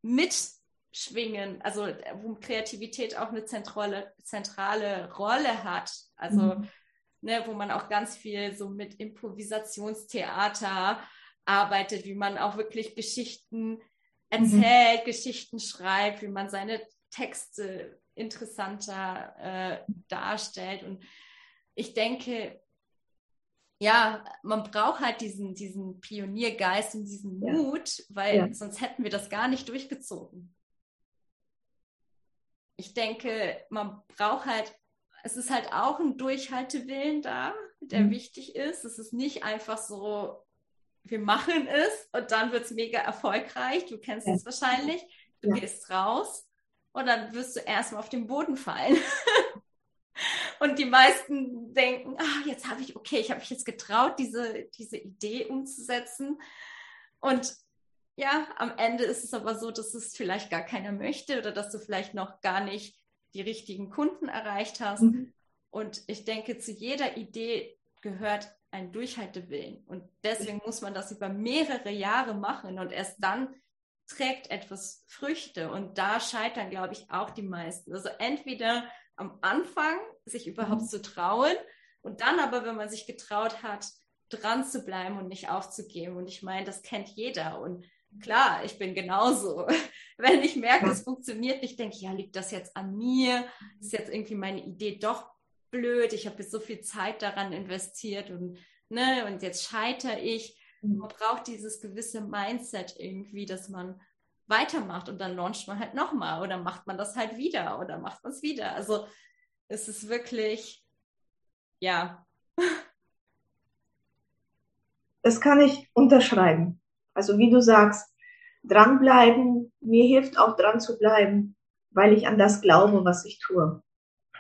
mitschwingen, also wo Kreativität auch eine zentrale, zentrale Rolle hat. Also mhm. ne, wo man auch ganz viel so mit Improvisationstheater arbeitet, wie man auch wirklich Geschichten erzählt, mhm. Geschichten schreibt, wie man seine Texte interessanter äh, darstellt. Und ich denke, ja, man braucht halt diesen, diesen Pioniergeist und diesen Mut, ja. weil ja. sonst hätten wir das gar nicht durchgezogen. Ich denke, man braucht halt, es ist halt auch ein Durchhaltewillen da, der mhm. wichtig ist. Es ist nicht einfach so, wir machen es und dann wird es mega erfolgreich. Du kennst es wahrscheinlich. Du gehst raus und dann wirst du erstmal auf den Boden fallen. Und die meisten denken, ah, jetzt habe ich, okay, ich habe mich jetzt getraut, diese, diese Idee umzusetzen. Und ja, am Ende ist es aber so, dass es vielleicht gar keiner möchte oder dass du vielleicht noch gar nicht die richtigen Kunden erreicht hast. Mhm. Und ich denke, zu jeder Idee gehört ein Durchhaltewillen. Und deswegen muss man das über mehrere Jahre machen und erst dann trägt etwas Früchte. Und da scheitern, glaube ich, auch die meisten. Also entweder am Anfang, sich überhaupt mhm. zu trauen und dann aber, wenn man sich getraut hat, dran zu bleiben und nicht aufzugeben. Und ich meine, das kennt jeder. Und klar, ich bin genauso. Wenn ich merke, es funktioniert nicht, denke ich, ja, liegt das jetzt an mir? Ist jetzt irgendwie meine Idee doch blöd? Ich habe jetzt so viel Zeit daran investiert und, ne, und jetzt scheitere ich. Mhm. Man braucht dieses gewisse Mindset irgendwie, dass man weitermacht und dann launcht man halt nochmal oder macht man das halt wieder oder macht man es wieder. Also es ist wirklich, ja. Das kann ich unterschreiben. Also wie du sagst, dranbleiben, mir hilft auch dran zu bleiben, weil ich an das glaube, was ich tue.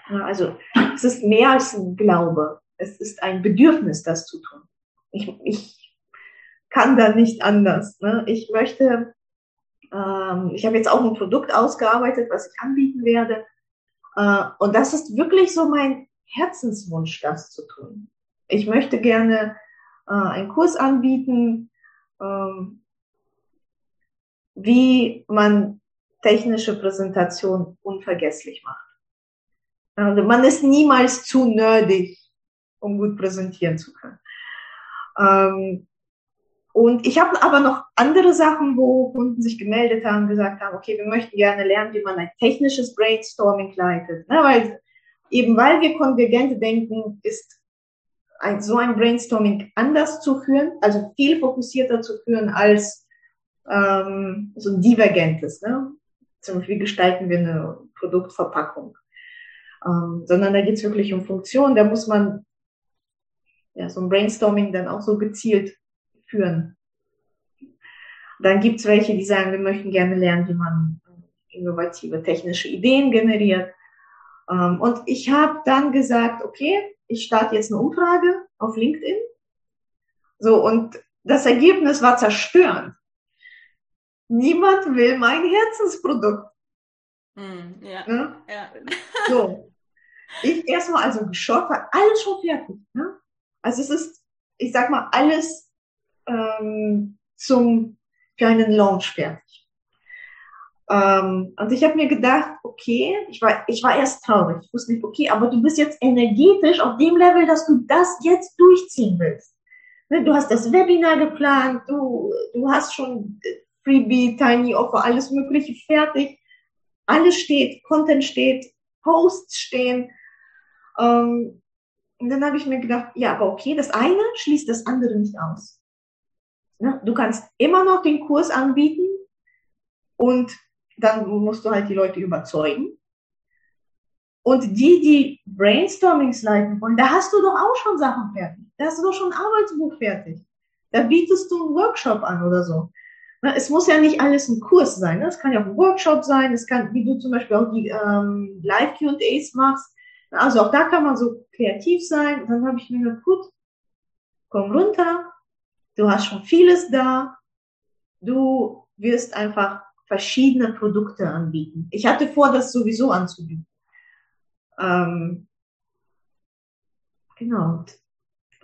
Also es ist mehr als ein Glaube. Es ist ein Bedürfnis, das zu tun. Ich, ich kann da nicht anders. Ne? Ich möchte ähm, ich habe jetzt auch ein Produkt ausgearbeitet, was ich anbieten werde. Äh, und das ist wirklich so mein Herzenswunsch, das zu tun. Ich möchte gerne äh, einen Kurs anbieten, ähm, wie man technische Präsentation unvergesslich macht. Also man ist niemals zu nerdig, um gut präsentieren zu können. Ähm, und ich habe aber noch andere Sachen, wo Kunden sich gemeldet haben, gesagt haben, okay, wir möchten gerne lernen, wie man ein technisches Brainstorming leitet. Ne? Weil eben weil wir konvergente denken, ist ein, so ein Brainstorming anders zu führen, also viel fokussierter zu führen als ähm, so ein divergentes. Ne? Zum Beispiel gestalten wir eine Produktverpackung. Ähm, sondern da geht es wirklich um Funktion. Da muss man ja, so ein Brainstorming dann auch so gezielt führen. Dann gibt es welche, die sagen, wir möchten gerne lernen, wie man innovative technische Ideen generiert. Ähm, und ich habe dann gesagt, okay, ich starte jetzt eine Umfrage auf LinkedIn. So, und das Ergebnis war zerstörend. Niemand will mein Herzensprodukt. Mm, ja, ne? ja. So. Ich erstmal also geschockt, weil alles schon fertig. Ne? Also es ist, ich sag mal, alles ähm, zum, für einen Launch fertig. Ähm, und ich habe mir gedacht, okay, ich war, ich war erst traurig. Ich wusste nicht, okay, aber du bist jetzt energetisch auf dem Level, dass du das jetzt durchziehen willst. Ne, du hast das Webinar geplant, du, du hast schon Freebie, Tiny Offer, alles Mögliche fertig. alles steht, Content steht, Posts stehen. Ähm, und dann habe ich mir gedacht, ja, aber okay, das eine schließt das andere nicht aus. Ja, du kannst immer noch den Kurs anbieten und dann musst du halt die Leute überzeugen. Und die, die Brainstormings leiten wollen, da hast du doch auch schon Sachen fertig. Da hast du doch schon ein Arbeitsbuch fertig. Da bietest du einen Workshop an oder so. Es muss ja nicht alles ein Kurs sein. Es kann ja auch ein Workshop sein. Es kann, wie du zum Beispiel auch die ähm, Live-Q&As machst. Also auch da kann man so kreativ sein. Und dann habe ich mir gedacht, gut, komm runter. Du hast schon vieles da. Du wirst einfach verschiedene Produkte anbieten. Ich hatte vor, das sowieso anzubieten. Ähm, genau.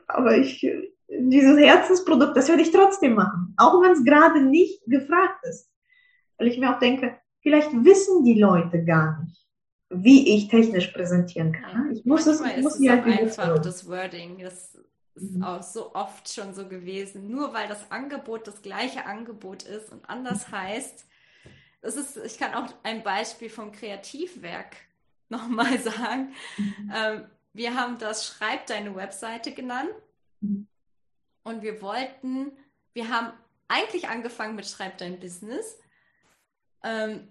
Aber ich, dieses Herzensprodukt, das würde ich trotzdem machen. Auch wenn es gerade nicht gefragt ist. Weil ich mir auch denke, vielleicht wissen die Leute gar nicht, wie ich technisch präsentieren kann. Ich muss Manchmal es, ich muss ist es halt einfach das Wording. Das ist mhm. auch so oft schon so gewesen. Nur weil das Angebot das gleiche Angebot ist und anders mhm. heißt, das ist, ich kann auch ein Beispiel vom Kreativwerk nochmal sagen. Mhm. Ähm, wir haben das Schreib deine Webseite genannt. Mhm. Und wir wollten, wir haben eigentlich angefangen mit Schreib dein Business. Ähm,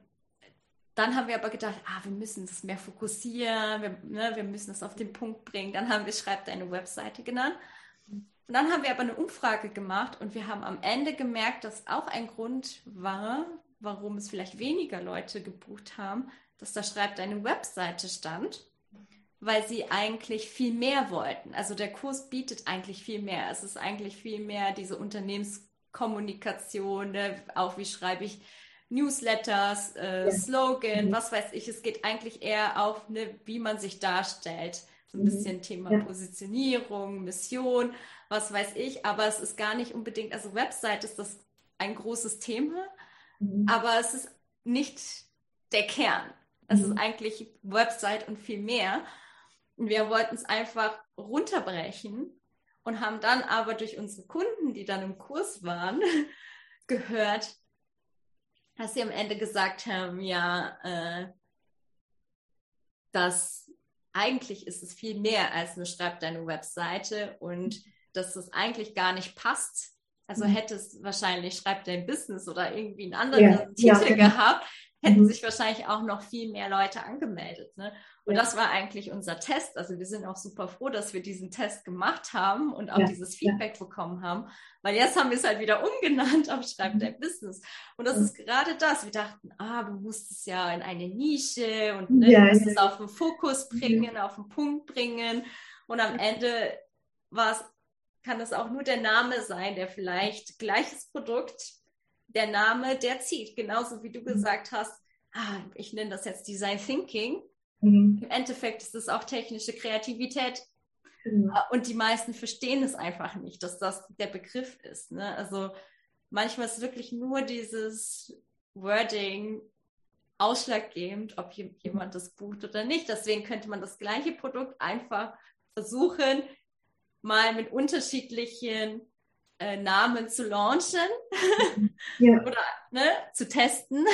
dann haben wir aber gedacht, ah, wir müssen es mehr fokussieren, wir, ne, wir müssen es auf den Punkt bringen. Dann haben wir Schreib deine Webseite genannt. Und dann haben wir aber eine Umfrage gemacht und wir haben am Ende gemerkt, dass auch ein Grund war, warum es vielleicht weniger Leute gebucht haben, dass da Schreib deine Webseite stand weil sie eigentlich viel mehr wollten. Also der Kurs bietet eigentlich viel mehr. Es ist eigentlich viel mehr diese Unternehmenskommunikation, ne? auch wie schreibe ich Newsletters, äh, ja. Slogan, mhm. was weiß ich. Es geht eigentlich eher auf, ne, wie man sich darstellt. So ein mhm. bisschen Thema ja. Positionierung, Mission, was weiß ich. Aber es ist gar nicht unbedingt, also Website ist das ein großes Thema, mhm. aber es ist nicht der Kern. Es ist mhm. eigentlich Website und viel mehr. Und wir wollten es einfach runterbrechen und haben dann aber durch unsere Kunden, die dann im Kurs waren, gehört, dass sie am Ende gesagt haben, ja, äh, dass eigentlich ist es viel mehr als eine Schreib deine Webseite und dass es eigentlich gar nicht passt. Also mhm. hätte es wahrscheinlich Schreib dein Business oder irgendwie einen anderen ja, Titel ja, genau. gehabt, hätten mhm. sich wahrscheinlich auch noch viel mehr Leute angemeldet. Ne? Und ja. das war eigentlich unser Test. Also wir sind auch super froh, dass wir diesen Test gemacht haben und auch ja. dieses Feedback ja. bekommen haben. Weil jetzt haben wir es halt wieder umgenannt auf Schreib mhm. dein Business. Und das mhm. ist gerade das. Wir dachten, ah, du musst es ja in eine Nische und ne, du musst es auf den Fokus bringen, auf den Punkt bringen. Und am Ende war es, kann es auch nur der Name sein, der vielleicht gleiches Produkt der Name, der zieht. Genauso wie du mhm. gesagt hast, ah, ich nenne das jetzt Design Thinking. Mhm. Im Endeffekt ist es auch technische Kreativität. Mhm. Und die meisten verstehen es einfach nicht, dass das der Begriff ist. Ne? Also manchmal ist wirklich nur dieses Wording ausschlaggebend, ob jemand das bucht oder nicht. Deswegen könnte man das gleiche Produkt einfach versuchen, mal mit unterschiedlichen äh, Namen zu launchen ja. oder ne, zu testen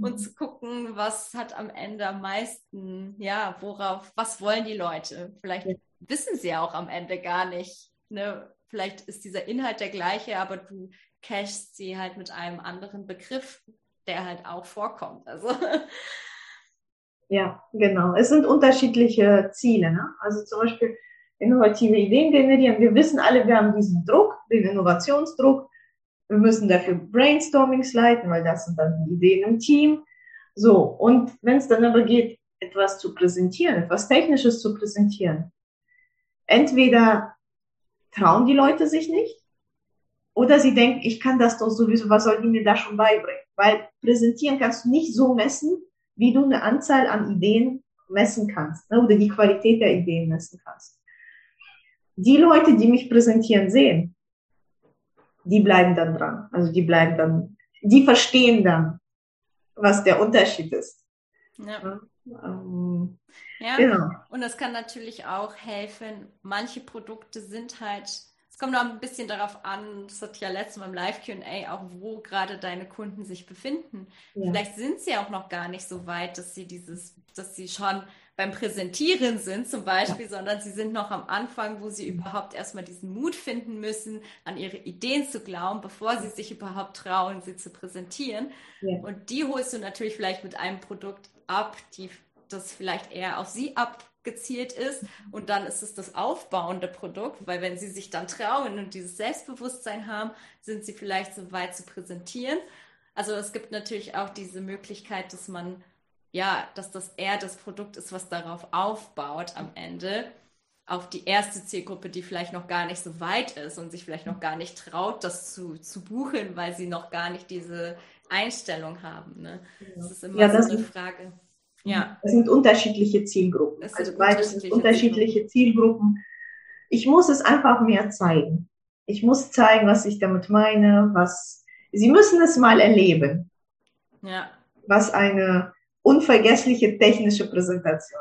und mhm. zu gucken, was hat am Ende am meisten, ja, worauf, was wollen die Leute? Vielleicht ja. wissen sie ja auch am Ende gar nicht. Ne? Vielleicht ist dieser Inhalt der gleiche, aber du cachst sie halt mit einem anderen Begriff, der halt auch vorkommt. Also ja, genau. Es sind unterschiedliche Ziele. Ne? Also zum Beispiel innovative Ideen generieren. Wir wissen alle, wir haben diesen Druck, den Innovationsdruck. Wir müssen dafür Brainstormings leiten, weil das sind dann die Ideen im Team. So, und wenn es dann aber geht, etwas zu präsentieren, etwas Technisches zu präsentieren, entweder trauen die Leute sich nicht oder sie denken, ich kann das doch sowieso, was soll die mir da schon beibringen? Weil präsentieren kannst du nicht so messen, wie du eine Anzahl an Ideen messen kannst ne, oder die Qualität der Ideen messen kannst die Leute, die mich präsentieren sehen, die bleiben dann dran. Also die bleiben dann, die verstehen dann, was der Unterschied ist. Ja. Ähm, ja, genau. und das kann natürlich auch helfen. Manche Produkte sind halt Es kommt auch ein bisschen darauf an, das hat ja letztes Mal im Live-QA auch, wo gerade deine Kunden sich befinden. Ja. Vielleicht sind sie auch noch gar nicht so weit, dass sie dieses, dass sie schon beim Präsentieren sind zum Beispiel, ja. sondern sie sind noch am Anfang, wo sie überhaupt erstmal diesen Mut finden müssen, an ihre Ideen zu glauben, bevor sie sich überhaupt trauen, sie zu präsentieren. Ja. Und die holst du natürlich vielleicht mit einem Produkt ab, die das vielleicht eher auf sie ab gezielt ist. Und dann ist es das aufbauende Produkt, weil wenn sie sich dann trauen und dieses Selbstbewusstsein haben, sind sie vielleicht so weit zu präsentieren. Also es gibt natürlich auch diese Möglichkeit, dass man, ja, dass das eher das Produkt ist, was darauf aufbaut am Ende, auf die erste Zielgruppe, die vielleicht noch gar nicht so weit ist und sich vielleicht noch gar nicht traut, das zu, zu buchen, weil sie noch gar nicht diese Einstellung haben. Ne? Das ist immer ja, das so eine Frage. Ja. Es sind unterschiedliche Zielgruppen. Es also beide sind unterschiedliche Zielgruppen. Ich muss es einfach mehr zeigen. Ich muss zeigen, was ich damit meine, was, Sie müssen es mal erleben. Ja. Was eine unvergessliche technische Präsentation.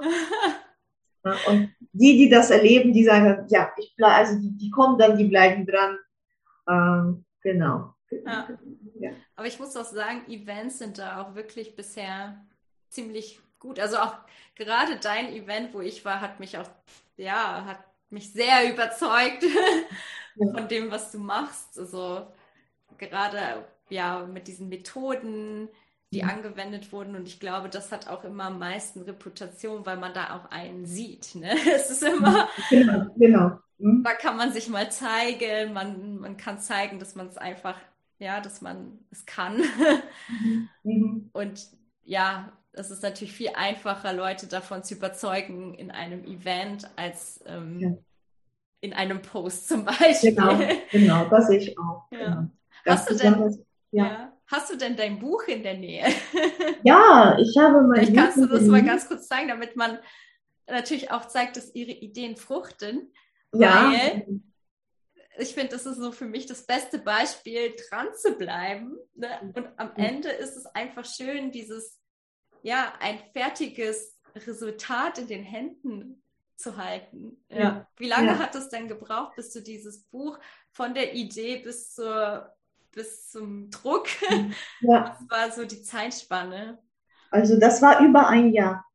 und die, die das erleben, die sagen, ja, ich bleib, also die, die kommen dann, die bleiben dran. Ähm, genau. Ja. ja. Aber ich muss auch sagen, Events sind da auch wirklich bisher ziemlich gut. Also auch gerade dein Event, wo ich war, hat mich auch, ja, hat mich sehr überzeugt ja. von dem, was du machst. Also gerade ja mit diesen Methoden, die mhm. angewendet wurden. Und ich glaube, das hat auch immer am meisten Reputation, weil man da auch einen sieht. Ne? Es ist immer, genau, genau. Mhm. da kann man sich mal zeigen, man, man kann zeigen, dass man es einfach, ja, dass man es kann. Mhm. mhm. Und ja, es ist natürlich viel einfacher, Leute davon zu überzeugen in einem Event als ähm, ja. in einem Post zum Beispiel. Genau, genau das sehe ich auch. Ja. Genau. Hast, du denn, ja. Hast du denn dein Buch in der Nähe? Ja, ich habe mein Vielleicht kannst du das mal ganz kurz zeigen, damit man natürlich auch zeigt, dass ihre Ideen fruchten. Ja. Weil ich finde, das ist so für mich das beste Beispiel, dran zu bleiben. Ne? Und am Ende ist es einfach schön, dieses ja, ein fertiges Resultat in den Händen zu halten. Ja. Wie lange ja. hat es denn gebraucht, bis du dieses Buch von der Idee bis zur bis zum Druck? Ja. Was war so die Zeitspanne? Also das war über ein Jahr.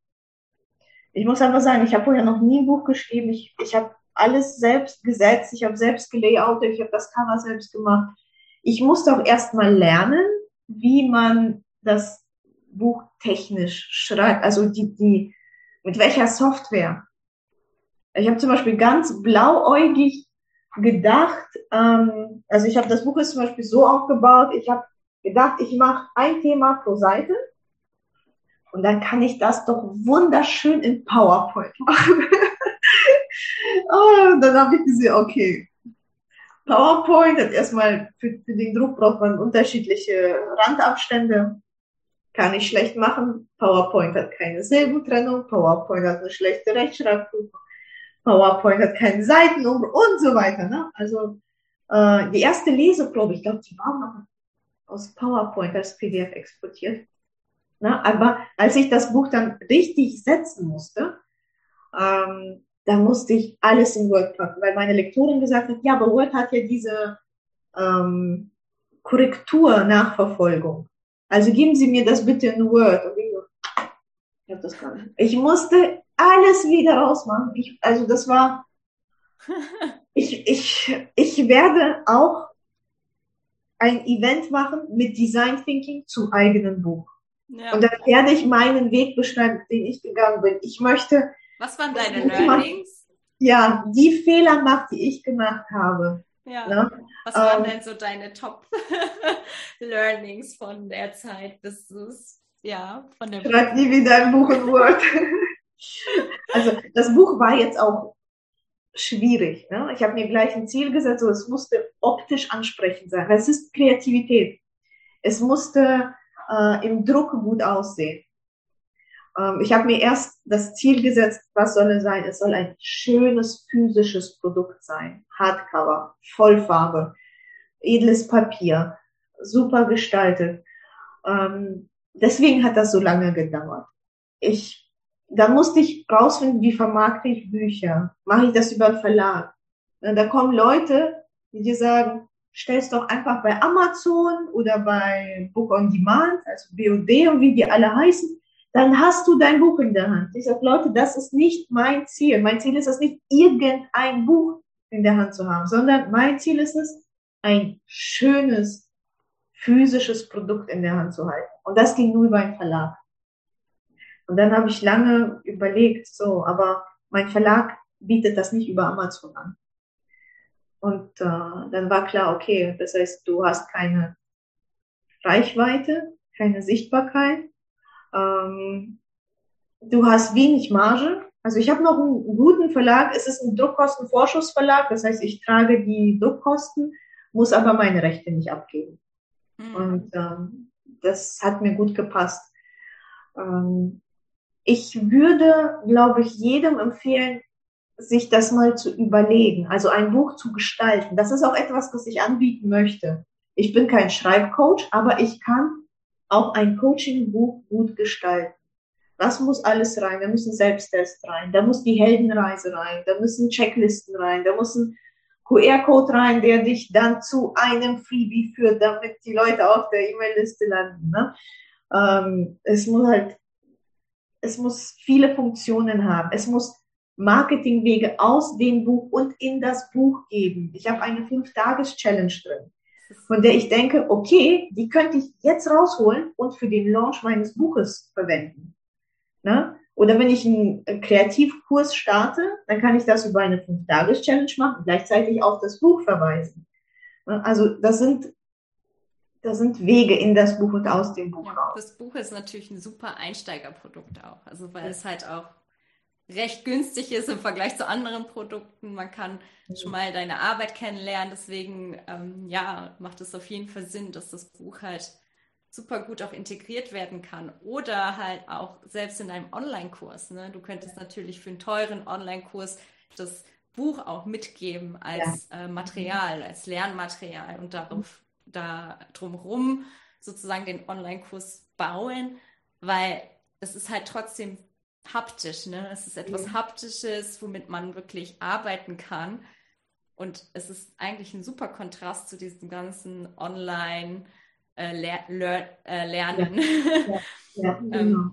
Ich muss einfach sagen, ich habe vorher noch nie ein Buch geschrieben. Ich, ich habe alles selbst gesetzt, ich habe selbst gelayoutet, ich habe das Cover selbst gemacht. Ich musste auch erst mal lernen, wie man das Buch technisch schreibt, also die, die, mit welcher Software. Ich habe zum Beispiel ganz blauäugig gedacht, ähm, also ich habe das Buch ist zum Beispiel so aufgebaut, ich habe gedacht, ich mache ein Thema pro Seite und dann kann ich das doch wunderschön in PowerPoint machen. oh, dann habe ich gesehen, okay, PowerPoint hat erstmal für, für den Druck braucht man unterschiedliche Randabstände kann ich schlecht machen. PowerPoint hat keine Silbentrennung, PowerPoint hat eine schlechte Rechtschreibprüfung, PowerPoint hat keine Seiten und so weiter. Ne? Also äh, die erste Leseprobe, ich glaube, die war noch aus PowerPoint als PDF exportiert. Ne? Aber als ich das Buch dann richtig setzen musste, ähm, da musste ich alles in Word packen, weil meine Lektorin gesagt hat, ja, aber Word hat ja diese ähm, Korrektur-Nachverfolgung. Also geben Sie mir das bitte in Word. Und ich, ich, das gar nicht. ich musste alles wieder rausmachen. Ich, also das war, ich, ich, ich werde auch ein Event machen mit Design Thinking zum eigenen Buch. Ja. Und dann werde ich meinen Weg beschreiben, den ich gegangen bin. Ich möchte. Was waren deine Learnings? Ja, die Fehler macht, die ich gemacht habe. Ja. Ne? Was waren ähm, denn so deine Top-Learnings von der Zeit, bis es, ja, von der Schreib nie wieder ein Buch in Word. also das Buch war jetzt auch schwierig. Ne? Ich habe mir gleich ein Ziel gesetzt, so, es musste optisch ansprechend sein. Es ist Kreativität. Es musste äh, im Druck gut aussehen. Ähm, ich habe mir erst das Ziel gesetzt, was soll es sein? Es soll ein schönes physisches Produkt sein. Hardcover, Vollfarbe, edles Papier, super gestaltet. Ähm, deswegen hat das so lange gedauert. Ich, da musste ich rausfinden, wie vermarkte ich Bücher? Mache ich das über einen Verlag? Da kommen Leute, die dir sagen, stellst doch einfach bei Amazon oder bei Book on Demand, also BOD und wie die alle heißen, dann hast du dein Buch in der Hand. Ich sage, Leute, das ist nicht mein Ziel. Mein Ziel ist es nicht, irgendein Buch in der Hand zu haben, sondern mein Ziel ist es, ein schönes, physisches Produkt in der Hand zu halten. Und das ging nur über einen Verlag. Und dann habe ich lange überlegt, so, aber mein Verlag bietet das nicht über Amazon an. Und äh, dann war klar, okay, das heißt, du hast keine Reichweite, keine Sichtbarkeit, ähm, du hast wenig Marge. Also ich habe noch einen guten Verlag, es ist ein Druckkostenvorschussverlag, das heißt, ich trage die Druckkosten, muss aber meine Rechte nicht abgeben. Mhm. Und ähm, das hat mir gut gepasst. Ähm, ich würde, glaube ich, jedem empfehlen, sich das mal zu überlegen, also ein Buch zu gestalten. Das ist auch etwas, was ich anbieten möchte. Ich bin kein Schreibcoach, aber ich kann auch ein Coaching-Buch gut gestalten. Was muss alles rein? Da müssen Selbsttests rein, da muss die Heldenreise rein, da müssen Checklisten rein, da muss ein QR-Code rein, der dich dann zu einem Freebie führt, damit die Leute auf der E-Mail-Liste landen. Ne? Ähm, es muss halt es muss viele Funktionen haben. Es muss Marketingwege aus dem Buch und in das Buch geben. Ich habe eine Fünf-Tages-Challenge drin, von der ich denke, okay, die könnte ich jetzt rausholen und für den Launch meines Buches verwenden. Ne? Oder wenn ich einen Kreativkurs starte, dann kann ich das über eine Fünf-Tages-Challenge machen gleichzeitig auf das Buch verweisen. Ne? Also das sind da sind Wege in das Buch und aus dem Buch ja, raus. Das Buch ist natürlich ein super Einsteigerprodukt auch. Also weil ja. es halt auch recht günstig ist im Vergleich zu anderen Produkten. Man kann ja. schon mal deine Arbeit kennenlernen. Deswegen, ähm, ja, macht es auf jeden Fall Sinn, dass das Buch halt super gut auch integriert werden kann. Oder halt auch selbst in einem Online-Kurs. Ne? Du könntest natürlich für einen teuren Online-Kurs das Buch auch mitgeben als äh, Material, als Lernmaterial und darauf da drumherum sozusagen den Online-Kurs bauen, weil es ist halt trotzdem haptisch, ne? Es ist etwas ja. Haptisches, womit man wirklich arbeiten kann. Und es ist eigentlich ein super Kontrast zu diesem ganzen Online- äh, Ler äh, Lernen. Ja, ja, ähm, genau.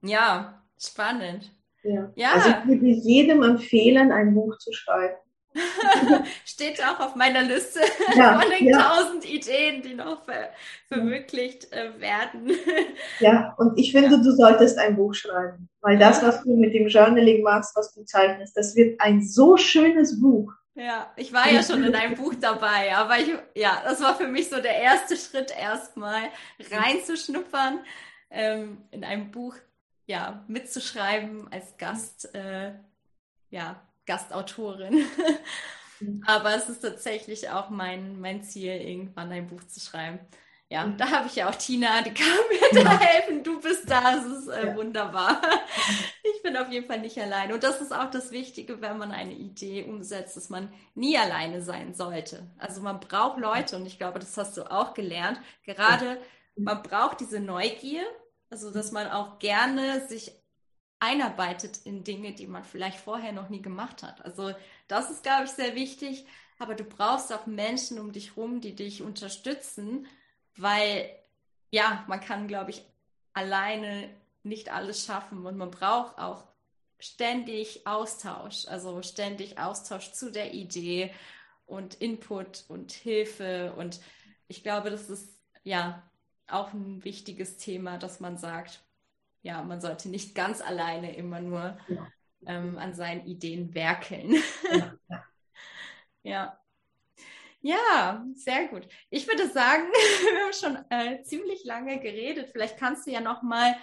ja spannend. Ja. ja. Also ich würde jedem empfehlen, ein Buch zu schreiben. Steht auch auf meiner Liste ja, von den ja. tausend Ideen, die noch ver verwirklicht äh, werden. ja, und ich finde, ja. du solltest ein Buch schreiben, weil das, was du mit dem Journaling machst, was du zeichnest, das wird ein so schönes Buch. Ja, ich war ja schon in einem Buch dabei, aber ich, ja, das war für mich so der erste Schritt erstmal reinzuschnuppern, ähm, in einem Buch, ja, mitzuschreiben als Gast, äh, ja, Gastautorin. Mhm. Aber es ist tatsächlich auch mein, mein Ziel, irgendwann ein Buch zu schreiben. Ja, mhm. da habe ich ja auch Tina, die kann mir da helfen. Du bist da, es ist äh, wunderbar. Ich bin auf jeden Fall nicht alleine. Und das ist auch das Wichtige, wenn man eine Idee umsetzt, dass man nie alleine sein sollte. Also man braucht Leute und ich glaube, das hast du auch gelernt. Gerade man braucht diese Neugier, also dass man auch gerne sich einarbeitet in Dinge, die man vielleicht vorher noch nie gemacht hat. Also das ist, glaube ich, sehr wichtig. Aber du brauchst auch Menschen um dich rum, die dich unterstützen, weil ja, man kann, glaube ich, alleine nicht alles schaffen und man braucht auch ständig Austausch, also ständig Austausch zu der Idee und Input und Hilfe. Und ich glaube, das ist ja auch ein wichtiges Thema, dass man sagt, ja, man sollte nicht ganz alleine immer nur ja. ähm, an seinen Ideen werkeln. Ja, ja. ja. Sehr gut. Ich würde sagen, wir haben schon äh, ziemlich lange geredet. Vielleicht kannst du ja noch mal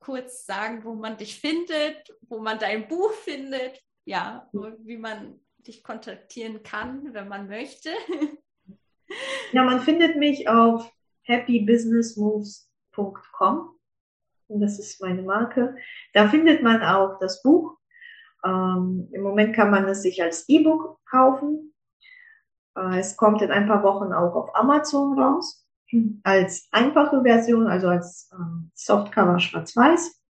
kurz sagen, wo man dich findet, wo man dein Buch findet, ja, wie man dich kontaktieren kann, wenn man möchte. Ja, man findet mich auf happybusinessmoves.com das ist meine Marke. Da findet man auch das Buch. Ähm, Im Moment kann man es sich als E-Book kaufen. Äh, es kommt in ein paar Wochen auch auf Amazon raus. Als einfache Version, also als ähm, Softcover schwarz-weiß.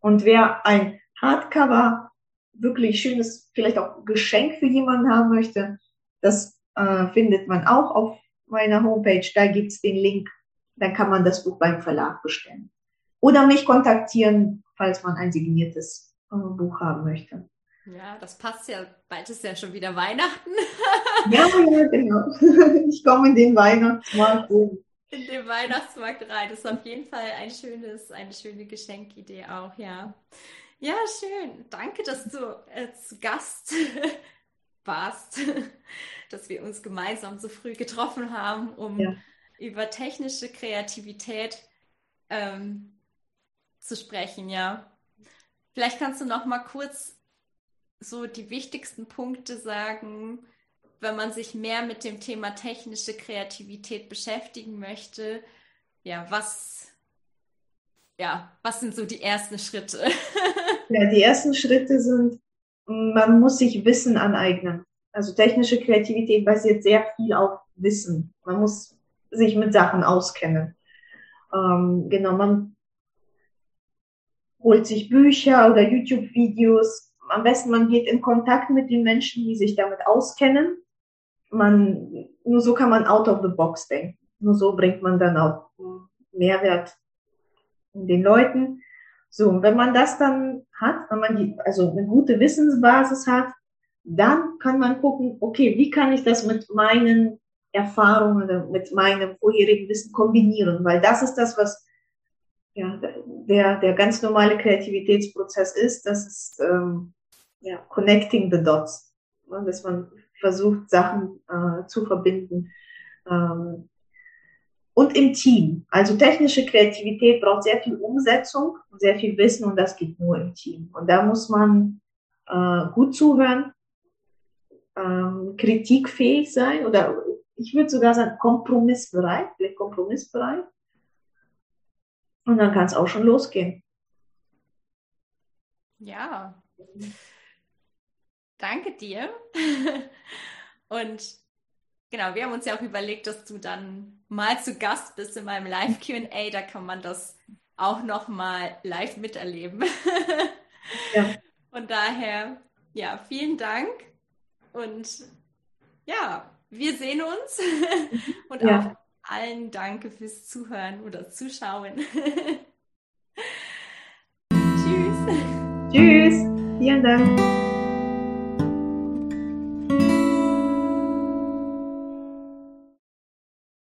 Und wer ein Hardcover wirklich schönes, vielleicht auch Geschenk für jemanden haben möchte, das äh, findet man auch auf meiner Homepage. Da gibt es den Link. Dann kann man das Buch beim Verlag bestellen. Oder mich kontaktieren, falls man ein signiertes äh, Buch haben möchte. Ja, das passt ja. Bald ist ja schon wieder Weihnachten. ja, ja, genau. Ich komme in den Weihnachtsmarkt. In den Weihnachtsmarkt rein. Das ist auf jeden Fall ein schönes, eine schöne Geschenkidee auch, ja. Ja, schön. Danke, dass du äh, zu Gast warst, dass wir uns gemeinsam so früh getroffen haben, um ja. über technische Kreativität ähm, zu sprechen, ja. Vielleicht kannst du noch mal kurz so die wichtigsten Punkte sagen, wenn man sich mehr mit dem Thema technische Kreativität beschäftigen möchte. Ja, was, ja, was sind so die ersten Schritte? ja, die ersten Schritte sind, man muss sich Wissen aneignen. Also technische Kreativität basiert sehr viel auf Wissen. Man muss sich mit Sachen auskennen. Ähm, genau, man holt sich Bücher oder YouTube-Videos, am besten man geht in Kontakt mit den Menschen, die sich damit auskennen. Man, nur so kann man out of the box denken. Nur so bringt man dann auch Mehrwert den Leuten. So, und wenn man das dann hat, wenn man die, also eine gute Wissensbasis hat, dann kann man gucken, okay, wie kann ich das mit meinen Erfahrungen mit meinem vorherigen Wissen kombinieren? Weil das ist das, was ja, der, der ganz normale Kreativitätsprozess ist. Das ist ähm, ja, connecting the dots, ne, dass man versucht, Sachen äh, zu verbinden. Ähm, und im Team. Also technische Kreativität braucht sehr viel Umsetzung, sehr viel Wissen und das geht nur im Team. Und da muss man äh, gut zuhören, ähm, kritikfähig sein oder ich würde sogar sagen kompromissbereit, vielleicht kompromissbereit. Und dann kann es auch schon losgehen. Ja. Danke dir. Und genau, wir haben uns ja auch überlegt, dass du dann mal zu Gast bist in meinem Live QA. Da kann man das auch noch mal live miterleben. Ja. Von daher, ja, vielen Dank. Und ja, wir sehen uns. Und ja. auch allen danke fürs Zuhören oder Zuschauen. Tschüss. Tschüss. Vielen Dank.